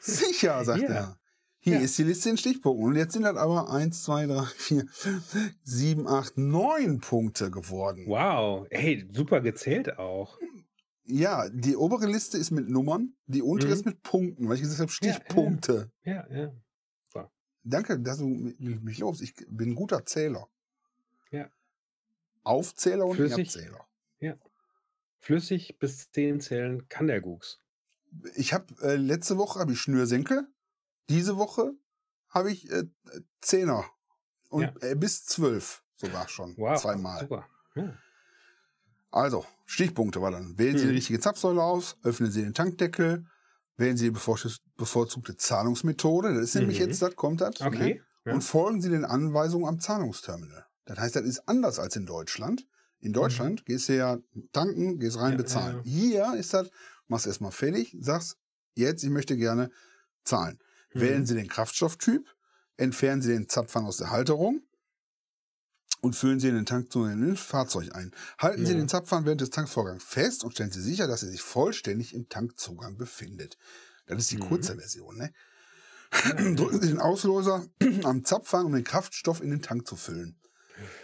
Sicher, sagt Ja. er. Hier Ja. ist die Liste in Stichpunkten. Und jetzt sind das aber 1, 2, 3, 4, 7, 8, 9 Punkte geworden. Wow. Hey, super gezählt auch. Ja, die obere Liste ist mit Nummern, die untere Mhm. ist mit Punkten, weil ich gesagt habe, Ja, ja. Stichpunkte. Ja, ja. Danke, dass du mich lobst. Ich bin ein guter Zähler. Ja. Aufzähler und Flüssig. Erbzähler. Flüssig bis 10 zählen kann der Gux. Ich habe äh, letzte Woche habe ich Schnürsenkel, diese Woche habe ich äh, Zehner und Ja. äh, bis zwölf sogar schon Wow. zweimal. Super. Ja. Also Stichpunkte war dann: Wählen Sie die Mhm. richtige Zapfsäule aus, öffnen Sie den Tankdeckel, wählen Sie die bevorzugs- bevorzugte Zahlungsmethode. Das ist nämlich Mhm. jetzt, das kommt das. Ne? Okay. Ja. Und folgen Sie den Anweisungen am Zahlungsterminal. Das heißt, das ist anders als in Deutschland. In Deutschland gehst du ja tanken, gehst rein, Mhm. Bezahlen. Hier ist das, machst erstmal fertig, sagst, jetzt, ich möchte gerne zahlen. Mhm. Wählen Sie den Kraftstofftyp, entfernen Sie den Zapfhahn aus der Halterung und füllen Sie in den Tank zu dem Fahrzeug ein. Halten Sie Ja. den Zapfhahn während des Tankvorgangs fest und stellen Sie sicher, dass er sich vollständig im Tankzugang befindet. Das ist die Mhm. kurze Version. Ne? Drücken Sie den Auslöser am Zapfhahn, um den Kraftstoff in den Tank zu füllen.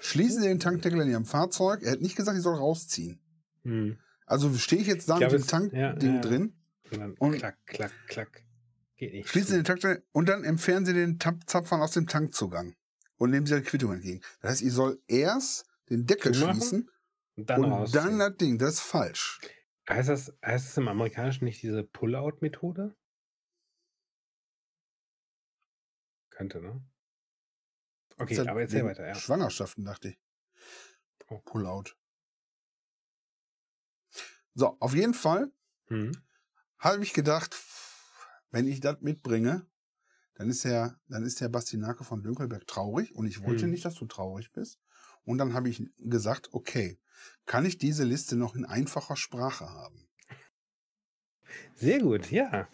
Schließen Sie den Tankdeckel in Ihrem Fahrzeug. Er hat nicht gesagt, ich soll rausziehen. Hm. Also stehe ich jetzt da Ich mit glaube, dem Tankding ja, ja, drin, Und dann Und- klack, klack, klack. Geht nicht. schließen Sie den Tankdeckel und dann entfernen Sie den Zapfhahn aus dem Tankzugang und nehmen Sie die Quittung entgegen. Das heißt, ich soll erst den Deckel Zumachen schließen und dann und dann das Ding. Das ist falsch. heißt, das, heißt das im Amerikanischen nicht diese Pull-out-Methode? Könnte, ne? Okay, ist aber erzähl weiter, ja. Schwangerschaften, dachte ich. Oh. Pullout. So, auf jeden Fall Hm. habe ich gedacht, wenn ich das mitbringe, dann ist der, dann ist der Bastinake von Dünkelberg traurig und ich wollte Hm. nicht, dass du traurig bist. Und dann habe ich gesagt, okay, kann ich diese Liste noch in einfacher Sprache haben? Sehr gut, ja.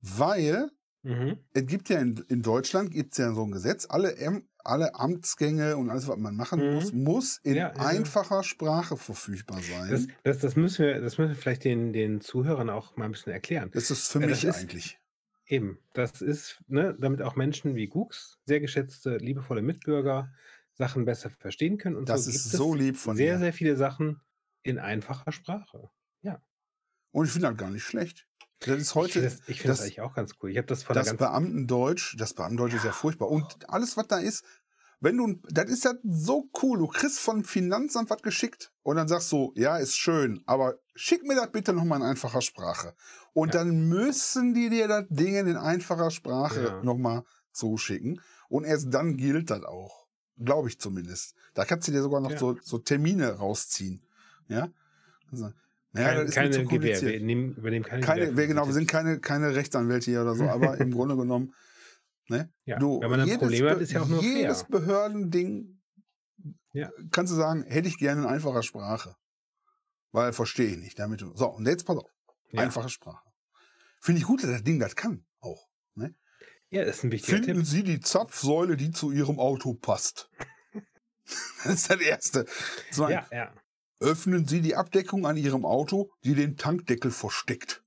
Weil Mhm. es gibt ja in, in Deutschland gibt's ja so ein Gesetz, alle, Äm- alle Amtsgänge und alles, was man machen Mhm. muss, muss in Ja, ja, ja. einfacher Sprache verfügbar sein. Das, das, das, müssen wir, das müssen wir vielleicht den, den Zuhörern auch mal ein bisschen erklären. Das ist für Ja, mich ist- eigentlich. Eben, das ist, ne, damit auch Menschen wie Gux, sehr geschätzte, liebevolle Mitbürger, Sachen besser verstehen können. Und Das so ist so lieb von sehr, dir. sehr viele Sachen in einfacher Sprache. Und ich finde das gar nicht schlecht. Das ist ich heute, finde das, ich find das das- eigentlich auch ganz cool. Ich habe das von das Beamtendeutsch, das Beamtendeutsch ist ja furchtbar. Und alles, was da ist, wenn du, das ist ja so cool. Du kriegst von Finanzamt was geschickt und dann sagst du, ja, ist schön, aber schick mir das bitte nochmal in einfacher Sprache. Und Ja. dann müssen die dir das Ding in einfacher Sprache Ja. nochmal zuschicken. Und erst dann gilt das auch. Glaube ich zumindest. Da kannst du dir sogar noch Ja. so, so Termine rausziehen. Ja? Also, naja, Kein, das ist keine zu kompliziert Wir nehmen, übernehmen keine, keine, wir, genau, wir sind keine, keine Rechtsanwälte hier oder so, aber im Grunde genommen, ne? Ja, du, wenn man ein Problem hat, ist ja auch nur jedes fair. Behördending Ja. kannst du sagen, hätte ich gerne in einfacher Sprache. Weil verstehe ich nicht. Damit du, so, und jetzt pass auf. Ja. Einfache Sprache. Finde ich gut, dass das Ding das kann. Auch. Ne? ja, das ist ein wichtiger Finden Tipp. Sie die Zapfsäule, die zu Ihrem Auto passt. das ist das Erste. Zwei, Ja, ja. Öffnen Sie die Abdeckung an Ihrem Auto, die den Tankdeckel versteckt.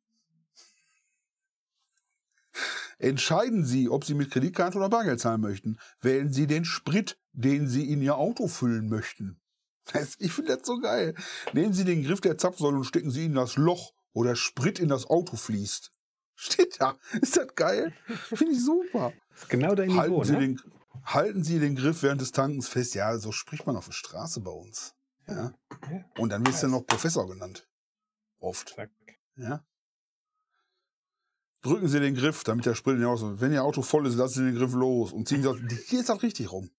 Entscheiden Sie, ob Sie mit Kreditkarte oder Bargeld zahlen möchten. Wählen Sie den Sprit, den Sie in Ihr Auto füllen möchten. Ich finde das so geil. Nehmen Sie den Griff der Zapfsäule und stecken Sie ihn in das Loch, wo der Sprit in das Auto fließt. Steht da. Ist das geil? Finde ich super. Das ist genau dein Halten, Niveau, Sie ne? den, halten Sie den Griff während des Tankens fest. Ja, so spricht man auf der Straße bei uns. Ja. Und dann wirst du noch Professor genannt. Oft. Ja. Drücken Sie den Griff, damit der Sprit nicht aus. Wenn Ihr Auto voll ist, lassen Sie den Griff los und ziehen Sie. Hier ist das richtig rum.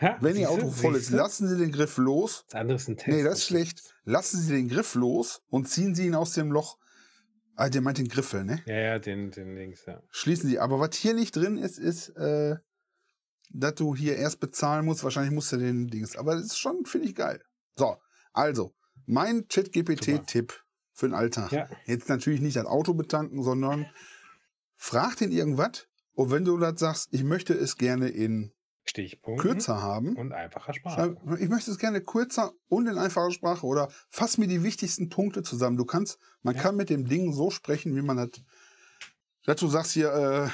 Ha, Wenn Ihr Auto voll ist, lassen Sie den Griff los. Das andere ist ein Test. Nee, das ist schlecht. Lassen Sie den Griff los und ziehen Sie ihn aus dem Loch. Ah, der meint den Griffel, ne? Ja, ja, den, den links, ja. Schließen Sie. Aber was hier nicht drin ist, ist, äh, dass du hier erst bezahlen musst. Wahrscheinlich musst du den Dings. Aber das ist schon, finde ich geil. So, also, mein ChatGPT-Tipp für den Alltag. Ja, Jetzt natürlich nicht das Auto betanken, sondern frag den irgendwas. Und wenn du das sagst, ich möchte es gerne in kürzer haben, Und einfacher Sprache. ich möchte es gerne kürzer und in einfacher Sprache oder fass mir die wichtigsten Punkte zusammen. Du kannst, man Ja. kann mit dem Ding so sprechen, wie man das, dass du sagst hier, äh,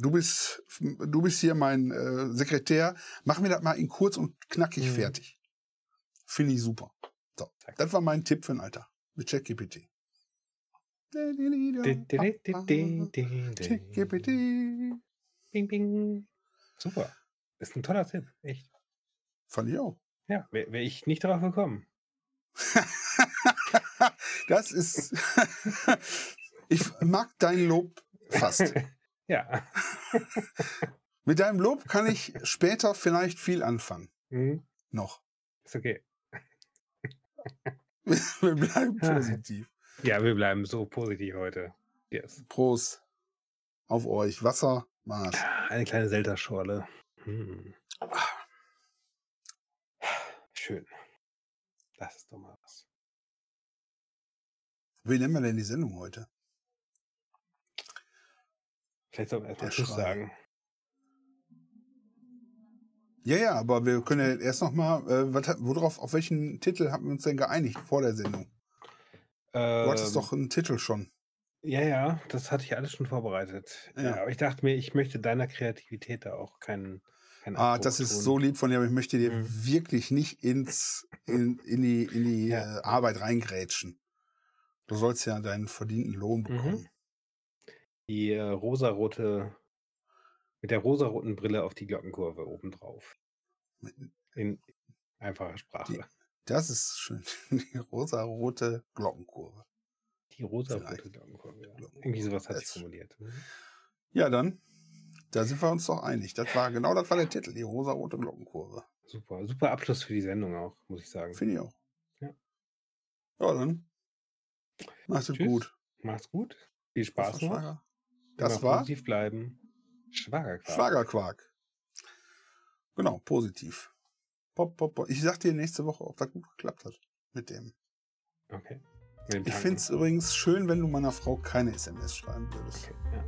du bist, du bist hier mein äh, Sekretär, mach mir das mal in kurz und knackig Mhm. fertig. Finde ich super. So, Zack. das war mein Tipp für den Alter mit ChatGPT. ChatGPT. Bing, bing. Super. Ist ein toller Tipp, echt. Fand ich auch. Ja, wäre wär ich nicht drauf gekommen. das ist. ich mag dein Lob fast. ja. Mit deinem Lob kann ich später vielleicht viel anfangen. Mhm. Noch. Ist okay. Wir bleiben positiv. Ja, wir bleiben so positiv heute. Yes. Prost. Auf euch. Wasser, Marsch. Eine kleine Selterschorle. Hm. Schön. Das ist doch mal was. Wie nennen wir denn die Sendung heute? Vielleicht sollten wir erstmal Tschüss sagen. Ja, ja, aber wir können ja erst noch mal, äh, was, worauf, auf welchen Titel haben wir uns denn geeinigt vor der Sendung? Du hattest Ähm, doch einen Titel schon. Ja, ja, das hatte ich alles schon vorbereitet. Ja. Ja. aber ich dachte mir, ich möchte deiner Kreativität da auch keinen. keinen Ah, Abbruch das ist tun. so lieb von dir, aber ich möchte dir Mhm. wirklich nicht ins, in, in die, in die Ja. äh, Arbeit reingrätschen. Du sollst ja deinen verdienten Lohn Mhm. Die äh, rosarote, mit der rosaroten Brille auf die Glockenkurve obendrauf. In einfacher Sprache. Das ist schön. Die rosarote Glockenkurve. Die rosarote. Glockenkurve. Ja. Glockenkurve. Irgendwie sowas ich Das- formuliert. Mhm. Ja, dann, da sind wir uns doch einig. Das war, genau das war der Titel, die rosarote Glockenkurve. Super, super Abschluss für die Sendung auch, muss ich sagen. Finde ich auch. Ja. Ja, dann. Macht es Tschüss. gut. Macht's gut. Viel Spaß noch. Das war positiv bleiben. Schwagerquark. Schwagerquark. Genau, positiv. Pop, pop, pop. Ich sag dir nächste Woche, ob das gut geklappt hat mit dem. Okay. Mit dem Ich finde es übrigens schön, wenn du meiner Frau keine SMS schreiben würdest. Okay, ja.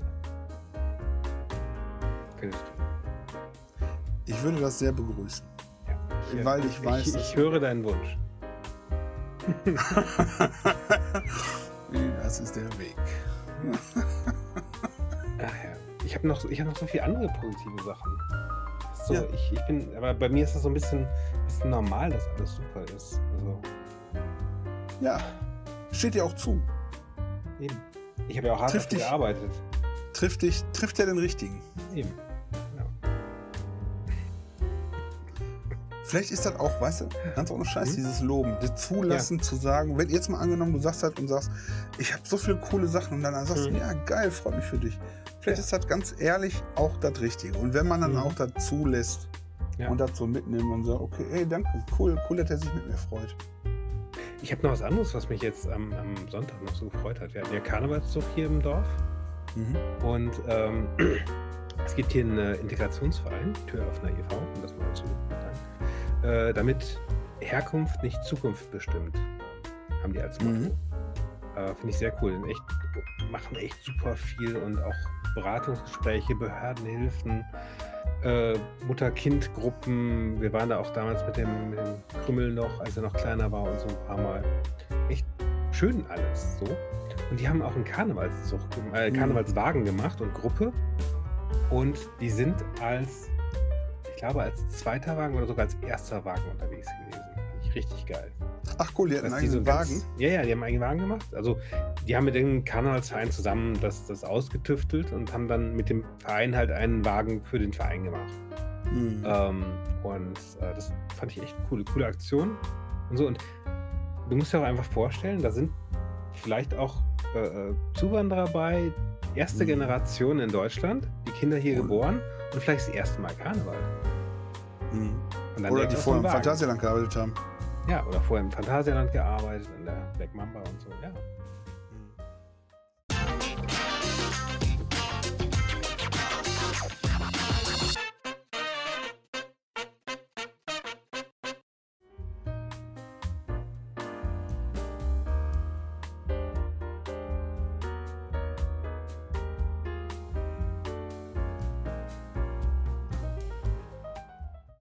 Findest du. Ich würde das sehr begrüßen. Ja. Weil ich weiß, Ich, ich höre deinen Wunsch. das ist der Weg. Ach ja. Ich habe noch, ich hab noch so viele andere positive Sachen. So, Ja. ich, ich bin, aber bei mir ist das so ein bisschen, bisschen normal, dass alles super ist. Also, Ja, steht dir auch zu. eben. Ich habe ja auch hart Trifft dafür dich. gearbeitet. Trifft dich, trifft er den richtigen. Eben. Ja. Vielleicht ist das auch, weißt du, ganz ohne Scheiß, Mhm. dieses Loben, das Zulassen zu sagen, wenn jetzt mal angenommen, du sagst halt und sagst, ich habe so viele coole Sachen und dann sagst Mhm. du, ja geil, freut mich für dich. Vielleicht Ja. ist das ganz ehrlich auch das Richtige. Und wenn man dann Mhm. auch das zulässt Ja. und so mitnimmt und sagt, okay, ey, danke, cool, cool, dass er sich mit mir freut. Ich habe noch was anderes, was mich jetzt am, am Sonntag noch so gefreut hat. Wir hatten ja Karnevalszug hier im Dorf. Mhm. Und ähm, es gibt hier einen äh, Integrationsverein, Türöffner e.V., um das mal zu sagen, äh, damit Herkunft nicht Zukunft bestimmt, haben die als Motto. Mhm. Äh, Finde ich sehr cool. Und echt, machen echt super viel und auch Beratungsgespräche, Behördenhilfen, äh, Mutter-Kind-Gruppen. Wir waren da auch damals mit dem, mit dem Krümmel noch, als er noch kleiner war und so ein paar Mal. Echt schön alles so. Und die haben auch einen Karnevalszug, äh, Mhm. Karnevalswagen gemacht und Gruppe. Und die sind als, ich glaube, als zweiter Wagen oder sogar als erster Wagen unterwegs gewesen. Richtig geil. Ach cool, die hat einen die so eigenen ganz- Wagen. Ja, ja, die haben einen eigenen Wagen gemacht. Also die haben mit dem Karnevalsverein zusammen das, das ausgetüftelt und haben dann mit dem Verein halt einen Wagen für den Verein gemacht. Mhm. Ähm, und äh, das fand ich echt coole, coole Aktion und so. Und du musst dir auch einfach vorstellen, da sind vielleicht auch äh, äh, Zuwanderer bei, erste Mhm. Generation in Deutschland, die Kinder hier Cool. geboren und vielleicht das erste Mal Karneval. Mhm. Oder die vorher im Wagen. Phantasialand gearbeitet haben. Ja, oder vorher im Phantasialand gearbeitet, in der Black Mamba und so. Ja,